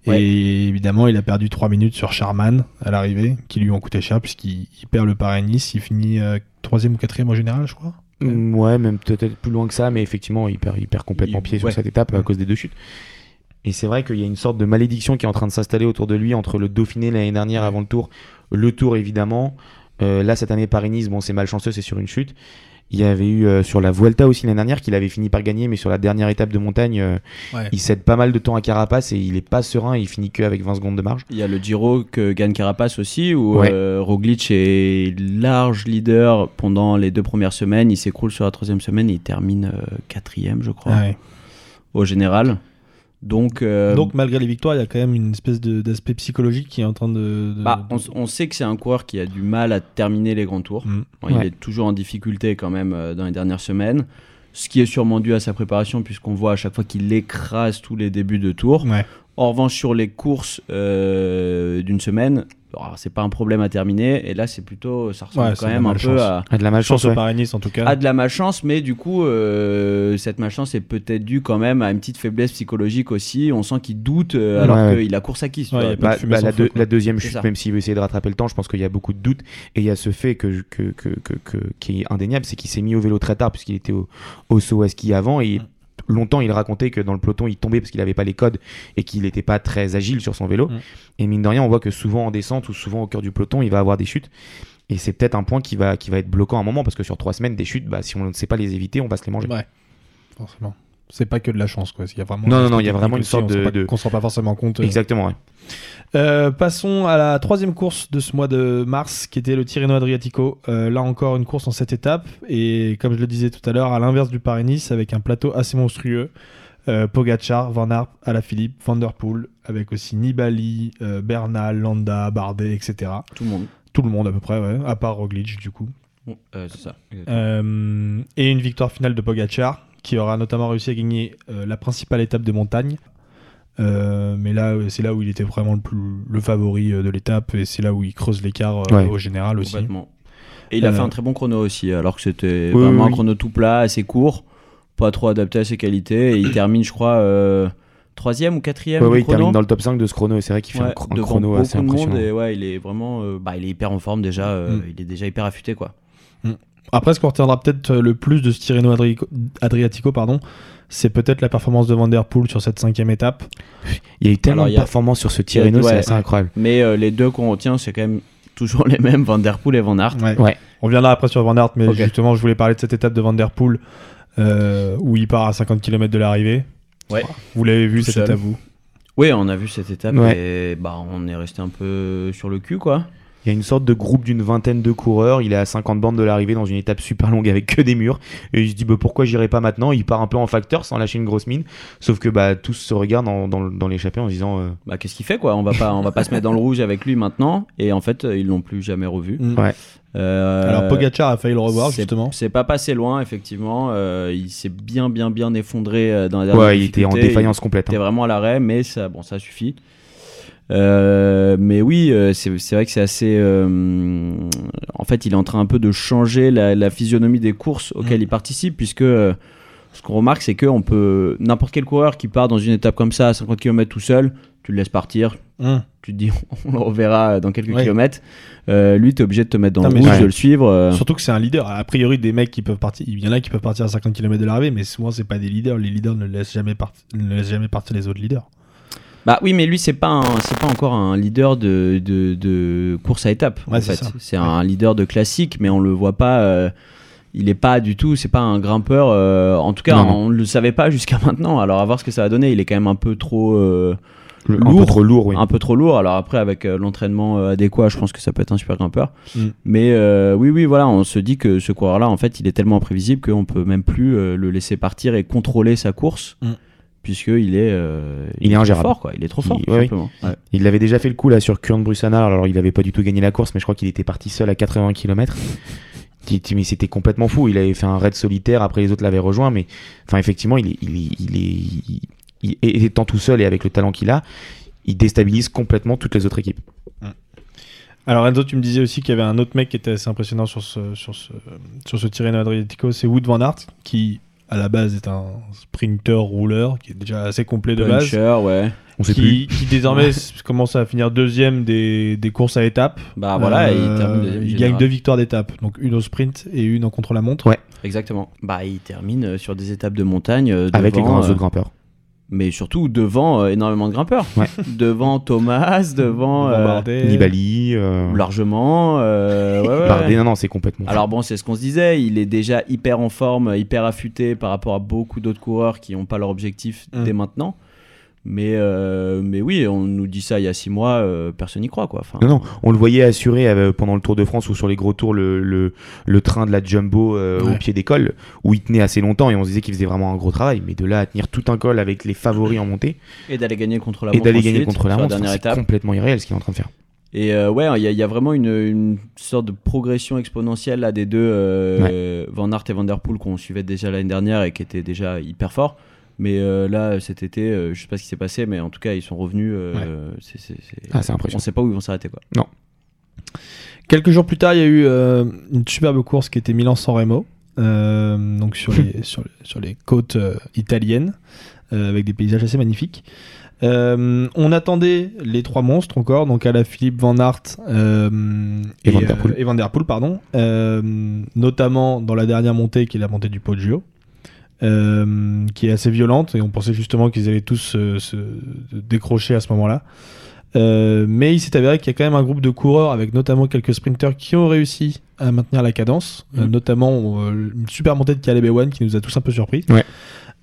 Ouais. Et évidemment, il a perdu 3 minutes sur Charman à l'arrivée, qui lui ont coûté cher, puisqu'il il perd le Paris-Nice, il finit euh, troisième ou quatrième au général, je crois. Mm, Ouais, même peut-être plus loin que ça, mais effectivement, il perd, il perd complètement Il- pied sur ouais. cette étape à cause des deux chutes. Et c'est vrai qu'il y a une sorte de malédiction qui est en train de s'installer autour de lui entre le Dauphiné l'année dernière avant le Tour, le Tour évidemment. Euh, là, cette année, Paris-Nice, bon, c'est malchanceux, c'est sur une chute. Il y avait eu euh, sur la Vuelta aussi l'année dernière qu'il avait fini par gagner, mais sur la dernière étape de montagne, euh, Ouais. il cède pas mal de temps à Carapace et il est pas serein, il finit que avec 20 secondes de marge. Il y a le Giro que gagne Carapace aussi, où Ouais. euh, Roglic est large leader pendant les deux premières semaines. Il s'écroule sur la troisième semaine et il termine euh, quatrième, je crois, Ouais. au général. Donc, euh, Donc, malgré les victoires, il y a quand même une espèce de- d'aspect psychologique qui est en train de. de- bah, de- on, on sait que c'est un coureur qui a du mal à terminer les grands tours. Mm. Bon, Il est toujours en difficulté quand même euh, dans les dernières semaines. Ce qui est sûrement dû à sa préparation, puisqu'on voit à chaque fois qu'il écrase tous les débuts de tour. Ouais. En revanche, sur les courses euh, d'une semaine, alors, c'est pas un problème à terminer. Et là, c'est plutôt, ça ressemble Ouais, quand même un peu à, Ah, de la malchance, Chance au. Paris-Nice en tout cas. à de la malchance, mais du coup, euh, cette malchance est peut-être due quand même à une petite faiblesse psychologique aussi. On sent qu'il doute euh, Ouais, alors ouais. qu'il a course acquise. Bah, bah, la, deuxième chute, ça. même s'il veut essayer de rattraper le temps, je pense qu'il y a beaucoup de doutes. Et il y a ce fait que, que, que, que, que- qui est indéniable, c'est qu'il s'est mis au vélo très tard, puisqu'il était au, au saut à ski avant. Et. Longtemps, il racontait que dans le peloton, il tombait parce qu'il n'avait pas les codes et qu'il n'était pas très agile sur son vélo. Mm. Et mine de rien, on voit que souvent en descente ou souvent au cœur du peloton, il va avoir des chutes. Et c'est peut-être un point qui va, qui va être bloquant à un moment, parce que sur trois semaines, des chutes, bah, si on ne sait pas les éviter, on va se les manger. Ouais, forcément. C'est pas que de la chance, quoi. Il y a vraiment Non, non, non, il y a vraiment une sorte de- qu'on se rend pas forcément compte. euh. Exactement, ouais. Euh, passons à la troisième course de ce mois de mars, qui était le Tirreno Adriatico. Euh, là encore, une course en sept étapes. Et comme je le disais tout à l'heure, à l'inverse du Paris-Nice, avec un plateau assez monstrueux. Euh, Pogacar, Van Aert, Alaphilippe, Van Der Poel, avec aussi Nibali, euh, Bernal, Landa, Bardet, etc. Tout le monde. Tout le monde à peu près, ouais, à part Roglic du coup. Euh, c'est ça. Euh, et une victoire finale de Pogacar, qui aura notamment réussi à gagner euh, la principale étape de montagne. Euh, mais là, euh, c'est là où il était vraiment le, plus, le favori de l'étape, et c'est là où il creuse l'écart euh, Ouais. au général aussi. Complètement. Et il a Euh, fait un très bon chrono aussi, alors que c'était Oui, vraiment oui, un oui. chrono tout plat, assez court, pas trop adapté à ses qualités. Et il termine, je crois, euh, troisième ou quatrième ouais, il termine dans le top 5 de ce chrono, et c'est vrai qu'il fait un, chrono assez monde impressionnant. et ouais, il est vraiment, euh, bah, il est hyper en forme déjà. euh, Mm. Il est déjà hyper affûté quoi. Après, ce qu'on retiendra peut-être euh, le plus de ce Tirreno Adrico- Adriatico, pardon, c'est peut-être la performance de Van Der Poel sur cette cinquième étape. Il y a eu tellement Alors, de a- performances sur ce Tirreno, ouais. c'est assez incroyable. Mais euh, les deux qu'on retient, c'est quand même toujours les mêmes, Van Der Poel et Van Aert. Ouais. Ouais. On reviendra après sur Van Aert, mais justement, je voulais parler de cette étape de Van Der Poel euh, où il part à 50 km de l'arrivée. Ouais. Vous l'avez vu cette étape, vous? Oui, on a vu cette étape Ouais. et bah, on est resté un peu sur le cul quoi. Il y a une sorte de groupe d'une vingtaine de coureurs. Il est à 50 bandes de l'arrivée dans une étape super longue avec que des murs. Et il se dit bah, pourquoi j'irai pas maintenant? Il part un peu en facteur sans lâcher une grosse mine. Sauf que bah, tous se regardent dans, dans, dans l'échappée en se disant euh, Bah, qu'est-ce qu'il fait quoi? On va pas, on va pas se mettre dans le rouge avec lui maintenant. Et en fait, euh, ils l'ont plus jamais revu. Mm. Ouais. Euh, Alors Pogacar a failli le revoir c'est- justement. C'est pas passé loin, effectivement. Euh, il s'est bien, bien, bien effondré dans la dernière Ouais, il était en défaillance complète. Il était hein. vraiment à l'arrêt, mais ça, bon, ça suffit. Euh, mais oui, euh, c'est vrai que c'est assez. euh, en fait, il est en train un peu de changer la, la physionomie des courses auxquelles Mm. il participe, puisque euh, ce qu'on remarque, c'est que on peut n'importe quel coureur qui part dans une étape comme ça à 50 km tout seul, tu le laisses partir, Mm. tu te dis on le reverra dans quelques Oui. kilomètres. Lui, tu es obligé de te mettre dans Non, le rouge, ouais. de le suivre. Surtout que c'est un leader. A priori, des mecs qui peuvent partir, il y en a qui peuvent partir à 50 km de l'arrivée, mais souvent c'est pas des leaders. Les leaders ne laissent jamais, part- ne laissent jamais partir les autres leaders. Bah oui, mais lui, c'est pas un- c'est pas encore un leader de, de, de course à étapes. Ouais, en c'est fait, c'est un leader de classique, mais on le voit pas. euh, il est pas du tout. C'est pas un grimpeur. euh, en tout cas, Non, on le savait pas jusqu'à maintenant. Alors à voir ce que ça va donner. Il est quand même un peu trop. euh, Le- un lourd. peu trop lourd, oui. un peu trop lourd. Alors après, avec euh, l'entraînement euh, adéquat, je pense que ça peut être un super grimpeur. Mm. Mais euh, oui, oui, voilà, on se dit que ce coureur-là, en fait, il est tellement imprévisible qu'on peut même plus le laisser partir et contrôler sa course, Mm. Puisqu'il est, euh, Il est trop ingérable. fort, quoi. Il est trop fort, Il- ouais, oui. simplement. Ouais. Il avait déjà fait le coup là sur Kurn Brussana. Alors il avait pas du tout gagné la course, mais je crois qu'il était parti seul à 80 km. Mais c'était complètement fou. Il avait fait un raid solitaire. Après les autres l'avaient rejoint, mais enfin effectivement, il est, il est, il est, il- il- étant tout seul et avec le talent qu'il a, il déstabilise complètement toutes les autres équipes. Alors Enzo, tu me disais aussi qu'il y avait un autre mec qui était assez impressionnant sur ce, sur ce, sur ce Tirreno Adriatico, c'est Wood Van Aert, qui à la base est un sprinter rouleur, qui est déjà assez complet de base. Puncher, ouais. On sait plus. Qui, qui désormais commence à finir deuxième des, des courses à étapes. Bah voilà, Euh, il termine deuxième il gagne deux victoires d'étape, donc une au sprint et une en contre-la-montre. Ouais. Exactement. Bah, il termine euh, sur des étapes de montagne euh, Avec les grands euh, autres grimpeurs. Mais surtout devant euh, énormément de grimpeurs. Ouais. devant Thomas, devant euh, Bardet. Nibali, euh, largement. euh, ouais, ouais, Bardet, ouais. non, non, c'est complètement. Alors bon, c'est ce qu'on se disait, il est déjà hyper en forme, hyper affûté par rapport à beaucoup d'autres coureurs qui n'ont pas leur objectif Mm. dès maintenant. Mais, euh, mais oui, on nous dit ça il y a six mois, euh, personne n'y croit quoi. Enfin, Non, non, on le voyait assurer euh, pendant le Tour de France ou sur les gros tours le, le, le train de la Jumbo euh, Ouais. au pied des cols, où il tenait assez longtemps et on se disait qu'il faisait vraiment un gros travail. Mais de là à tenir tout un col avec les favoris en montée Et d'aller gagner contre la et montre d'aller gagner contre la montre, c'est complètement irréel ce qu'il est en train de faire. Et euh, ouais, il y, a- il y a vraiment une, une sorte de progression exponentielle là, des deux, euh, Van Aert et Van Der Poel qu'on suivait déjà l'année dernière et qui étaient déjà hyper forts. Mais euh, là, cet été, euh, je sais pas ce qui s'est passé, mais en tout cas, ils sont revenus. euh, c'est- c'est- c'est- Ah, c'est on impressionnant. sait pas où ils vont s'arrêter quoi. Quelques jours plus tard, il y a eu euh, une superbe course qui était Milan-San Remo, euh, donc sur les, sur, les- sur les côtes euh, italiennes, euh, avec des paysages assez magnifiques. Euh, on attendait les trois monstres encore, donc à la Philippe Van Aert euh, Et Van Der Poel. euh, et Van Der Poel, pardon, euh, notamment dans la dernière montée qui est la montée du Poggio. Euh, qui est assez violente et on pensait justement qu'ils allaient tous se, se décrocher à ce moment-là. Euh, mais il s'est avéré qu'il y a quand même un groupe de coureurs avec notamment quelques sprinters qui ont réussi à maintenir la cadence, euh, notamment euh, une super montée de Caleb Ewan qui nous a tous un peu surpris. Ouais.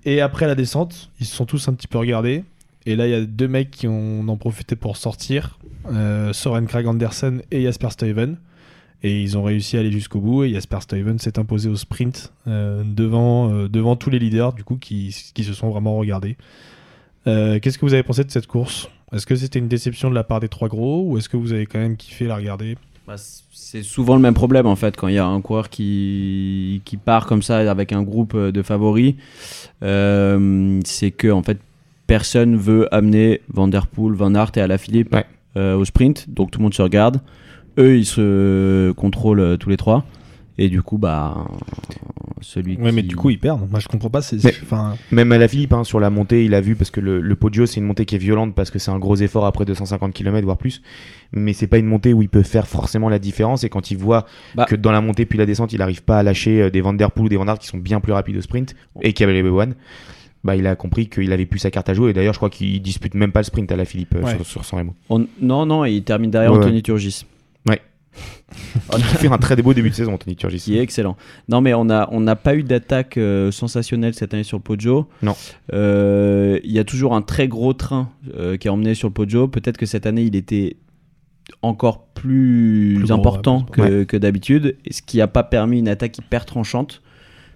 Et après la descente, ils se sont tous un petit peu regardés. Et là, il y a deux mecs qui ont en profité pour sortir euh, Soren Krag Andersen et Jasper Stuyven. Et ils ont réussi à aller jusqu'au bout. Et Jasper Stuyven s'est imposé au sprint euh, devant, euh, devant tous les leaders, du coup, qui, qui se sont vraiment regardés. Euh, Qu'est-ce que vous avez pensé de cette course? Est-ce que c'était une déception de la part des trois gros ou est-ce que vous avez quand même kiffé la regarder? Bah, c'est souvent le même problème en fait quand il y a un coureur qui, qui part comme ça avec un groupe de favoris. euh, c'est que en fait personne veut amener Van Der Poel, Van Aert et Alaphilippe Ouais. euh, au sprint, donc tout le monde se regarde. Eux ils se contrôlent euh, tous les trois et du coup bah celui Ouais, mais qui- du coup, ils perdent. Moi, je comprends pas. C'est, Mais- enfin, Même à la Philippe, hein, sur la montée, il a vu parce que le, le Poggio, c'est une montée qui est violente parce que c'est un gros effort après 250 km, voire plus. Mais c'est pas une montée où il peut faire forcément la différence. Et quand il voit Bah. que dans la montée puis la descente, il n'arrive pas à lâcher euh, des Van Der Poel ou des Van Aert qui sont bien plus rapides au sprint et qui avaient les B1, bah, il a compris qu'il avait plus sa carte à jouer. Et d'ailleurs, je crois qu'il dispute même pas le sprint à la Philippe euh, Ouais. sur, sur San Remo. On- non non il termine derrière Ouais, Anthony Turgis. Il fait un très beau début de saison, Anthony Turgis. qui est excellent. Non, mais on n'a on n'a pas eu d'attaque euh, sensationnelle cette année sur le Poggio. Non. Euh, Il y a toujours un très gros train euh, qui est emmené sur le Poggio. Peut-être que cette année, il était encore plus, Plus gros, important ouais, que, que d'habitude, ce qui n'a pas permis une attaque hyper tranchante,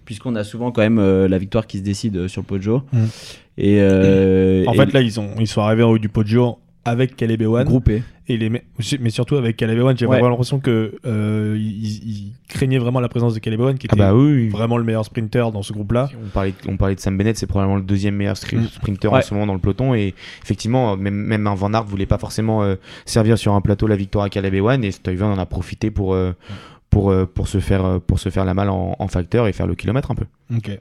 puisqu'on a souvent quand même euh, la victoire qui se décide sur le Poggio. Mm. Et, euh, en et fait, là, ils, ont, ils sont arrivés en haut du Poggio avec Caleb Ewan. groupé. Et les mais surtout avec Caleb Ewan, j'ai Ouais. vraiment l'impression que euh, craignaient vraiment la présence de Caleb Ewan, qui Ah était bah oui, vraiment le meilleur sprinter dans ce groupe-là. On parlait, on parlait de Sam Bennett, c'est probablement le deuxième meilleur Mm. sprinter Ouais. en ce moment dans le peloton. Et effectivement, même, même un Van Aert voulait pas forcément euh, servir sur un plateau la victoire à Caleb Ewan. Et Stuyven en a profité pour, euh, pour, euh, pour, se faire, pour se faire la malle en, en facteur et faire le kilomètre un peu. Ok.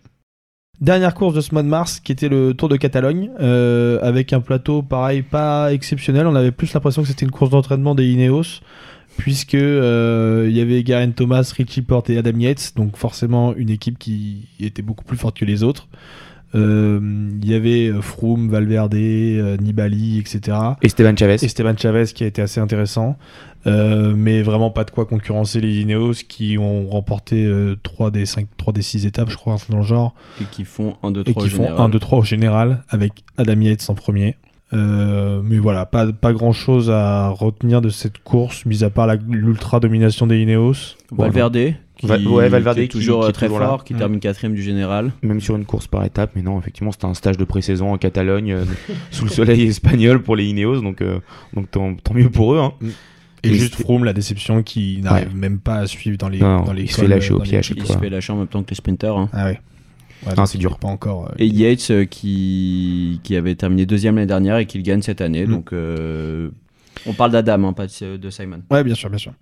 Dernière course de ce mois de mars, qui était le Tour de Catalogne, euh, avec un plateau pareil, pas exceptionnel. On avait plus l'impression que c'était une course d'entraînement des Ineos, puisque euh, il y avait Garen Thomas, Richie Porte et Adam Yates, donc forcément une équipe qui était beaucoup plus forte que les autres. Euh, Il y avait euh, Froome, Valverde, euh, Nibali, etc. Esteban Chavez. Esteban Chavez qui a été assez intéressant, euh, mais vraiment pas de quoi concurrencer les Ineos qui ont remporté 3 des 5, 3 des 6 étapes, je crois, dans le genre, Et qui font 1, 2, et 3 qui font 1, 2, 3 au général, avec Adam Yates en premier. Euh, mais voilà, pas, pas grand chose à retenir de cette course, mis à part l'ultra domination des Ineos. Valverde, qui, Va- ouais, Valverde qui est toujours qui euh, est très là. fort, qui Mm. termine quatrième du général. Même sur une course par étape, mais non, effectivement, c'était un stage de pré-saison en Catalogne, euh, sous le soleil espagnol pour les Ineos, donc, euh, donc tant, tant mieux pour eux. hein. Et, Et juste Froome, la déception qui n'arrive même pas à suivre dans les, Non, dans les il se fait lâcher au chaque Il se fait lâcher en même temps que les sprinters. hein. Ah ouais. Ouais, donc c'est il dur. est Pas encore. euh, Et Yates euh, qui, qui avait terminé deuxième l'année dernière et qui le gagne cette année. Mm. Donc euh, on parle d'Adam, hein, pas de, de Simon. Ouais, bien sûr, bien sûr.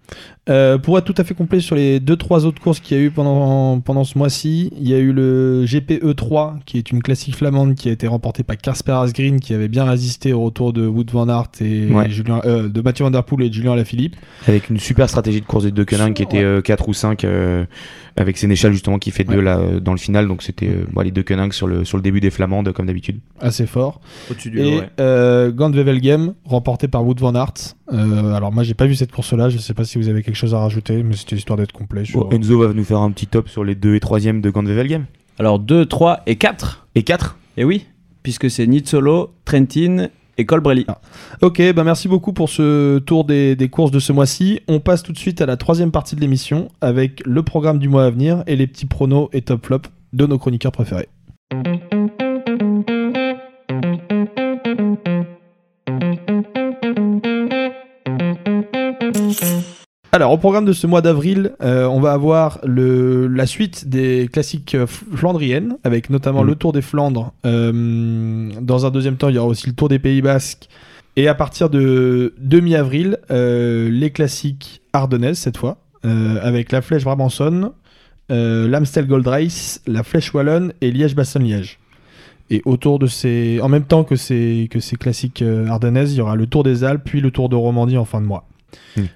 Euh, pour être tout à fait complet sur les deux trois autres courses qu'il y a eu pendant, pendant ce mois-ci, il y a eu le GPE3 qui est une classique flamande qui a été remportée par Kasper Asgreen qui avait bien résisté au retour de Wood van Aert et Ouais. Julien, euh, de Mathieu Van Der Poel et de Julien Alaphilippe. Avec une super stratégie de course des deux Koenig qui était euh, 4 ou 5 euh, avec Sénéchal justement qui fait deux Ouais. là euh, dans le final donc c'était euh, bon, les deux Koenig sur le, sur le début des Flamandes comme d'habitude. Assez fort. Au-dessus du Et ouais. euh, Gand remporté par Wood van Aert. Euh, alors moi j'ai pas vu cette course-là, je sais pas si vous avez quelque chose à rajouter, mais c'était histoire d'être complet. sur- Bon, Enzo va nous faire un petit top sur les 2 et 3 de Gandwevelgem. Alors 2, 3 et 4. Et 4 Et oui, puisque c'est Nizzolo, Trentin Ah. Ok, bah merci beaucoup pour ce tour des, des courses de ce mois-ci. On passe tout de suite à la troisième partie de l'émission avec le programme du mois à venir et les petits pronos et top flop de nos chroniqueurs préférés. Alors, au programme de ce mois d'avril, euh, on va avoir le, la suite des classiques euh, flandriennes, avec notamment Mhm. le Tour des Flandres. Euh, dans un deuxième temps, il y aura aussi le Tour des Pays Basques. Et à partir de, de mi-avril, euh, les classiques ardennaise cette fois, avec la Flèche Brabançonne, l'Amstel Gold Race, la Flèche Wallonne et Liège-Bastogne-Liège. Et autour de ces, en même temps que ces que ces classiques ardennaises, il y aura le Tour des Alpes puis le Tour de Romandie en fin de mois.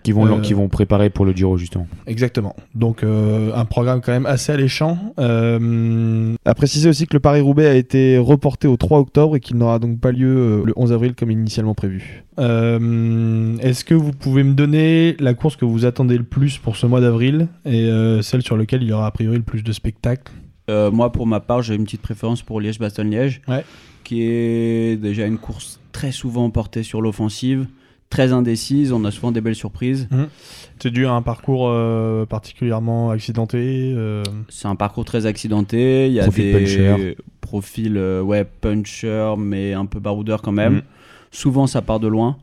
Qui vont, Euh, qui vont préparer pour le Giro, justement. Exactement. Donc euh, un programme quand même assez alléchant. Euh, à préciser aussi que le Paris-Roubaix a été reporté au 3 octobre et qu'il n'aura donc pas lieu euh, le 11 avril comme initialement prévu. Euh, Est-ce que vous pouvez me donner la course que vous attendez le plus pour ce mois d'avril et euh, celle sur laquelle il y aura a priori le plus de spectacles? Euh, moi, pour ma part, j'ai une petite préférence pour Liège-Bastogne-Liège, Ouais. qui est déjà une course très souvent portée sur l'offensive, très indécise. On a souvent des belles surprises. C'est dû à un parcours euh, particulièrement accidenté euh, C'est un parcours très accidenté. Il y a Profil des puncher. profils euh, ouais, puncher, mais un peu baroudeur quand même. Mm. Souvent, ça part de loin.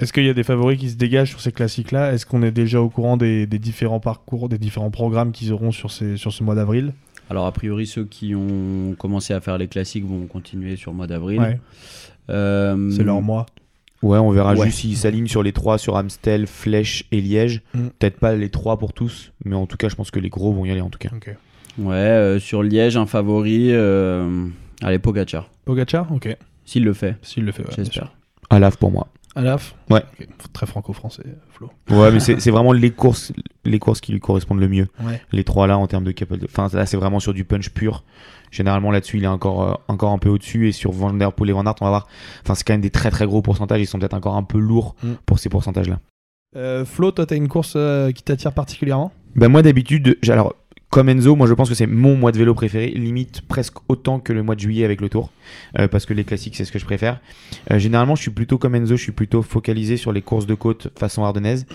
Est-ce qu'il y a des favoris qui se dégagent sur ces classiques-là? Est-ce qu'on est déjà au courant des, des différents parcours, des différents programmes qu'ils auront sur, ces, sur ce mois d'avril? Alors, a priori, ceux qui ont commencé à faire les classiques vont continuer sur le mois d'avril. Ouais, Euh, c'est leur mois. Ouais, on verra Ouais. juste s'ils s'alignent sur les trois, sur Amstel, Flèche et Liège. Mm. Peut-être pas les trois pour tous, mais en tout cas, je pense que les gros vont y aller en tout cas. Ok. Ouais, euh, sur Liège, un favori. Euh... Allez, Pogacar. Pogacar Ok. S'il le fait, S'il le fait, ouais, j'espère. À l'AF pour moi. Alaf Ouais. Très franco-français, Flo. Ouais, mais c'est vraiment les courses, les courses qui lui correspondent le mieux. Ouais. Les trois là en termes de capable. Enfin, là, c'est vraiment sur du punch pur. Généralement là-dessus, il est encore, euh, encore un peu au-dessus. Et sur Van Der Poel et Van Aert, on va voir. Enfin, c'est quand même des très très gros pourcentages. Ils sont peut-être encore un peu lourds Mm. pour ces pourcentages-là. Euh, Flo, toi, t'as une course euh, qui t'attire particulièrement? Ben moi d'habitude, alors comme Enzo, moi je pense que c'est mon mois de vélo préféré, limite presque autant que le mois de juillet avec le Tour, euh, parce que les classiques c'est ce que je préfère. Euh, généralement je suis plutôt comme Enzo, je suis plutôt focalisé sur les courses de côte façon ardennaise,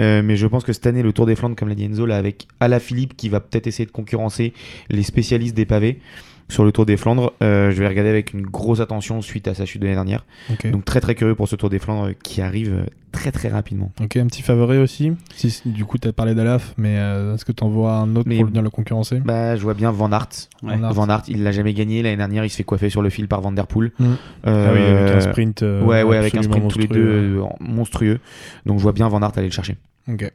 Euh, mais je pense que cette année le Tour des Flandres, comme l'a dit Enzo, là avec Alaphilippe qui va peut-être essayer de concurrencer les spécialistes des pavés sur le Tour des Flandres, euh, je vais regarder avec une grosse attention suite à sa chute de l'année dernière. Donc très très curieux pour ce Tour des Flandres qui arrive euh, très très rapidement. Ok, un petit favori aussi. Si, si- du coup, t'as parlé d'Alaf, mais euh, est-ce que t'en vois un autre Mais- pour venir le concurrencer Bah je vois bien Van Aert. Ouais. Van Aert. Il l'a jamais gagné. L'année dernière, il se fait coiffer sur le fil par Van Der Poel. Mm. Euh, Ah oui, avec un sprint. euh, ouais, ouais, avec un sprint tous les monstrueux. deux euh, monstrueux. Donc je vois bien Van Aert aller le chercher. Ok.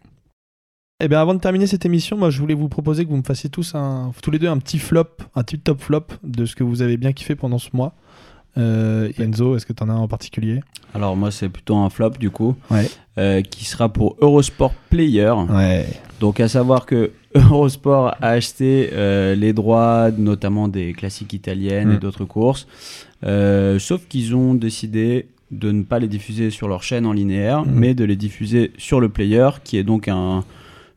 Eh bien, avant de terminer cette émission, moi, je voulais vous proposer que vous me fassiez tous, un, tous les deux, un petit flop, un petit top flop de ce que vous avez bien kiffé pendant ce mois. Euh, Enzo, est-ce que t'en as un en particulier? Alors, moi, c'est plutôt un flop du coup, Ouais. euh, qui sera pour Eurosport Player. Ouais. Donc, à savoir que Eurosport a acheté euh, les droits, notamment des classiques italiennes et d'autres courses, sauf qu'ils ont décidé de ne pas les diffuser sur leur chaîne en linéaire, Mm. mais de les diffuser sur le player, qui est donc un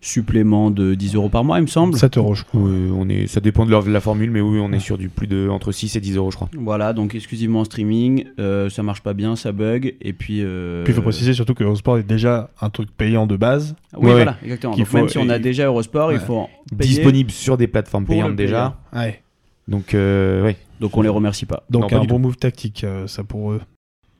supplément de 10 euros par mois, il me semble. 7 euros, je crois. Oui, on est, ça dépend de, leur- de la formule, mais oui, on est sur du plus de entre 6 et 10 euros, je crois. Voilà, donc exclusivement en streaming, euh, ça marche pas bien, ça bug, et puis... euh, Puis il faut préciser surtout que Eurosport est déjà un truc payant de base. Oui, Ouais, voilà, exactement. Donc, faut- même si on a déjà Eurosport, il faut en payer. Disponible sur des plateformes payantes déjà. Ouais. Donc, euh, ouais. Donc on les remercie pas. Donc Non, un bon move tactique, euh, ça pour eux.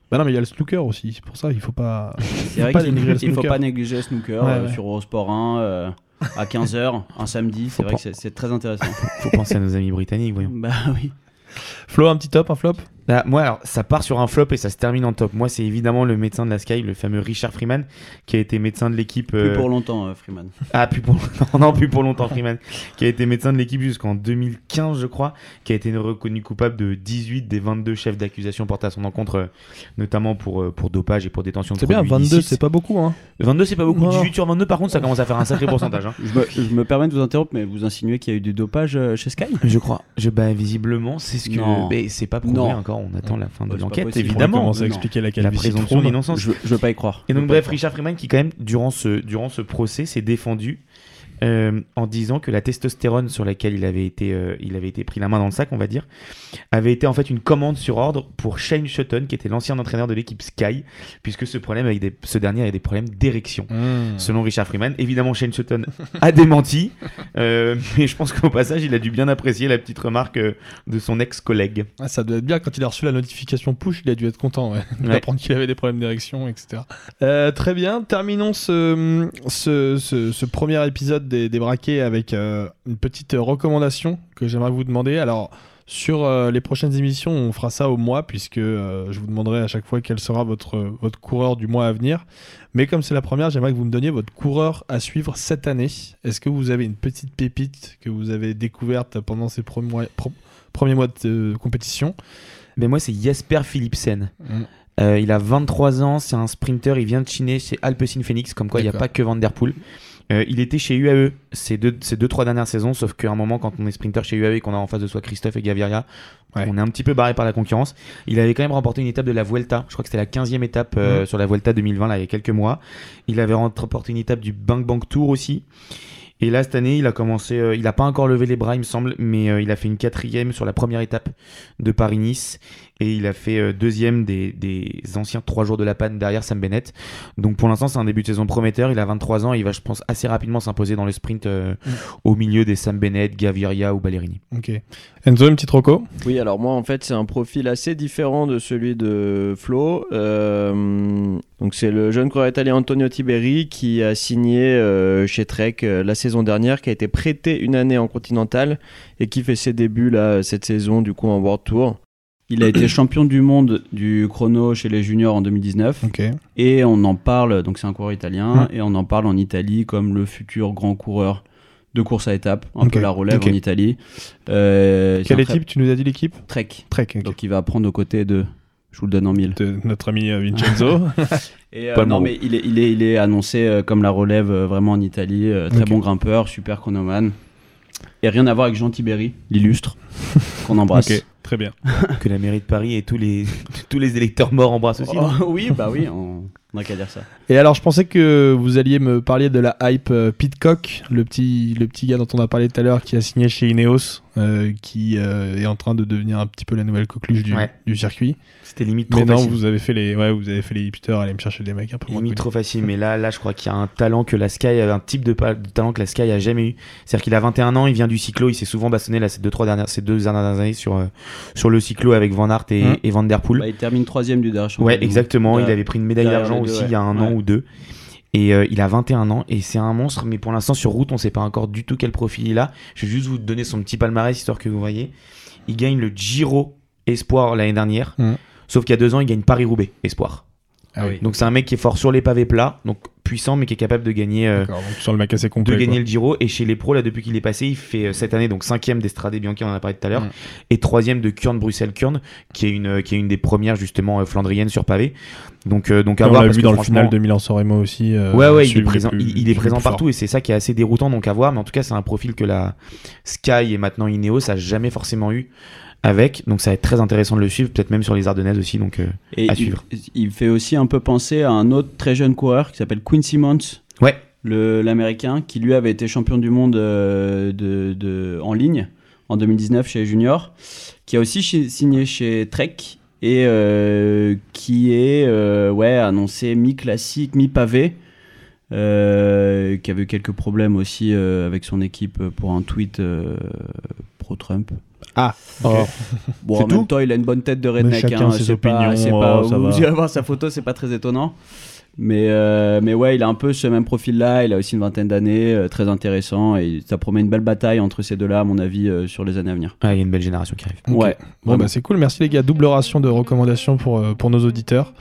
Bah non, mais il y a le snooker aussi, c'est pour ça, il faut pas. C'est vrai qu'il il faut pas négliger le snooker Ouais, euh, ouais. sur Eurosport 1 euh, à 15h, un samedi. C'est vrai que c'est- c'est très intéressant. Faut penser à nos amis britanniques, voyons. bah oui. Flo, un petit top, un flop? Bah, moi, alors, ça part sur un flop et ça se termine en top. Moi, c'est évidemment le médecin de la Sky, le fameux Richard Freeman, qui a été médecin de l'équipe. Plus euh, pour longtemps, euh, Freeman. Ah, plus pour longtemps, non, plus pour longtemps, Freeman, qui a été médecin de l'équipe jusqu'en 2015, je crois, qui a été reconnu coupable de 18 des 22 chefs d'accusation portés à son encontre, euh, notamment pour, euh, pour dopage et pour détention de C'est bien, produits 22, illicites. c'est pas beaucoup, hein. 22, c'est pas beaucoup. Non. 18 sur 22, par contre, ça commence à faire un sacré pourcentage. hein. Je me, je me permets de vous interrompre, mais vous insinuez qu'il y a eu du dopage euh, chez Sky? Je crois. Je, bah, visiblement, c'est ce que. Non. Mais c'est pas prouvé Non. encore. On attend la fin de l'enquête, possible. On évidemment. commence à expliquer la La présomption d'innocence. je, je veux pas y croire. Et donc bref, Richard Freeman qui quand même durant ce, durant ce procès s'est défendu euh, en disant que la testostérone sur laquelle il avait, été, euh, il avait été pris la main dans le sac, on va dire, avait été en fait une commande sur ordre pour Shane Sutton, qui était l'ancien entraîneur de l'équipe Sky, puisque ce, problème avec des, ce dernier avait des problèmes d'érection. Mmh. Selon Richard Freeman, évidemment Shane Sutton a démenti, euh, mais je pense qu'au passage il a dû bien apprécier la petite remarque de son ex-collègue. Ah, ça doit être bien quand il a reçu la notification push, il a dû être content ouais, Ouais. d'apprendre qu'il avait des problèmes d'érection, etc. Très bien, terminons ce, ce, ce- ce premier épisode des, des braquets avec euh, une petite recommandation que j'aimerais vous demander. Alors, Sur euh, les prochaines émissions, on fera ça au mois, puisque euh, je vous demanderai à chaque fois quel sera votre, votre coureur du mois à venir. Mais comme c'est la première, j'aimerais que vous me donniez votre coureur à suivre cette année. Est-ce que vous avez une petite pépite que vous avez découverte pendant ces premiers mois, pro- premiers mois de compétition? Mais moi, c'est Jasper Philipsen. Mm. Euh, il a 23 ans, c'est un sprinter, il vient de Chine chez Alpecin Phoenix, comme quoi il n'y a pas que Van Der Poel. Euh, il était chez UAE ces deux, ces deux trois dernières saisons, sauf qu'à un moment, quand on est sprinter chez UAE et qu'on a en face de soi Christophe et Gaviria, Ouais. on est un petit peu barré par la concurrence. Il avait quand même remporté une étape de la Vuelta, je crois que c'était la 15e étape euh, sur la Vuelta 2020, là, il y a quelques mois. Il avait remporté une étape du Bang Bang Tour aussi. Et là, cette année, il a commencé, euh, il n'a pas encore levé les bras, il me semble, mais euh, il a fait une quatrième sur la première étape de Paris-Nice. Et il a fait euh, deuxième des, des anciens trois jours de la panne derrière Sam Bennett. Donc pour l'instant, c'est un début de saison prometteur. Il a 23 ans et il va, je pense, assez rapidement s'imposer dans le sprint euh, Mm. au milieu des Sam Bennett, Gaviria ou Ballerini. Ok. Enzo, une petite roco Oui, alors moi en fait c'est un profil assez différent de celui de Flo. Euh, donc c'est le jeune coureur italien Antonio Tiberi qui a signé euh, chez Trek euh, la saison dernière, qui a été prêté une année en Continental et qui fait ses débuts là cette saison du coup en World Tour. Il a été champion du monde du chrono chez les juniors en 2019 Ok. et on en parle, donc c'est un coureur italien, et on en parle en Italie comme le futur grand coureur de course à étapes, un peu la relève en Italie. Euh, Quelle équipe Tu nous as dit l'équipe Trek. Trek. Donc il va prendre aux côtés de. Je vous le donne en mille. De notre ami euh, Vincenzo. Et, euh, non, mais il est, il est, il est annoncé euh, comme la relève euh, vraiment en Italie. très bon grimpeur, super chronomane. Et rien à voir avec Jean Tiberi, l'illustre, qu'on embrasse. Très bien. Que la mairie de Paris et tous les, tous les électeurs morts embrassent aussi. Oh, oui, bah oui, on n'a qu'à dire ça. Et alors, je pensais que vous alliez me parler de la hype euh, Pitcock, le petit, le petit gars dont on a parlé tout à l'heure, qui a signé chez Ineos, euh, qui euh, est en train de devenir un petit peu la nouvelle coqueluche du, Ouais. du circuit. C'était limite trop Mais non, facile. vous avez fait les, ouais, vous avez fait les hipsters, aller me chercher des mecs un peu moins Limite trop facile, mais là, là, je crois qu'il y a un talent que la Sky, un type de, talent que la Sky a jamais eu. C'est-à-dire qu'il a 21 ans, il vient du cyclo, il s'est souvent bastonné là ces deux, trois dernières, ces deux dernières années sur, euh, sur le cyclo avec Van Aert et, et Van Der Poel. Bah, il termine troisième du dernier championnat Ouais, exactement. Il avait pris une médaille d'argent aussi ouais. il y a un Ouais. an ou deux. Et euh, il a 21 ans et c'est un monstre, mais pour l'instant sur route, on sait pas encore du tout quel profil il a. Je vais juste vous donner son petit palmarès histoire que vous voyez. Il gagne le Giro Espoir l'année dernière, Mhm. sauf qu'il y a deux ans, il gagne Paris-Roubaix Espoir. Ah oui. Donc c'est un mec qui est fort sur les pavés plats, donc puissant, mais qui est capable de gagner. euh, donc sur le mec assez de complet. gagner quoi. le Giro et chez les pros là depuis qu'il est passé il fait euh, cette année donc cinquième d'Estrade Bianchi on en a parlé tout à l'heure Mm. et troisième de Kurn Bruxelles Kurn qui est une qui est une des premières justement euh, flandriennes sur pavé donc euh, donc à on voir l'a parce vu dans le final de Milan San aussi. euh, ouais ouais il est présent plus- il, est présent fort. partout et c'est ça qui est assez déroutant donc à voir mais en tout cas c'est un profil que la Sky et maintenant Ineos a jamais forcément eu avec donc ça va être très intéressant de le suivre peut-être même sur les Ardennaises aussi donc euh, Et à il, suivre. il fait aussi un peu penser à un autre très jeune coureur qui s'appelle Quinn Simmons. ouais l'américain, qui lui avait été champion du monde euh, de, de- en ligne en 2019 chez les juniors, qui a aussi signé chez Trek et euh, qui est euh, ouais, annoncé mi-classique, mi-pavé. euh, qui avait eu quelques problèmes aussi euh, avec son équipe pour un tweet euh, pro-Trump. Ah, Oh. Bon, en même tout temps, il a une bonne tête de redneck. chacun hein, ses pas, opinions, c'est pas, oh, ça vous va. irez voir sa photo, c'est pas très étonnant. Mais, euh, mais ouais, il a un peu ce même profil-là. Il a aussi une vingtaine d'années, euh, très intéressant. Et ça promet une belle bataille entre ces deux-là, à mon avis, euh, sur les années à venir. Ah, il y a une belle génération qui arrive. Ouais. Bon, bah, c'est cool, merci les gars. Double ration de recommandations pour, pour nos auditeurs.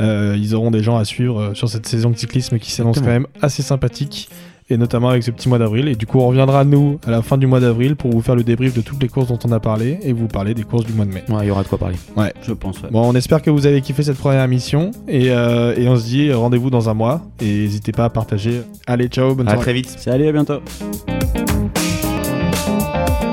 Euh, ils auront des gens à suivre euh, sur cette saison de cyclisme qui s'annonce quand même assez sympathique. Et notamment avec ce petit mois d'avril. Et du coup, on reviendra, nous, à la fin du mois d'avril pour vous faire le débrief de toutes les courses dont on a parlé et vous parler des courses du mois de mai. Ouais, il y aura de quoi parler Je pense, ouais. Bon, on espère que vous avez kiffé cette première émission. Et, euh, et on se dit rendez-vous dans un mois. Et n'hésitez pas à partager. Allez, ciao, bonne à soirée. très vite Salut, à bientôt. Thank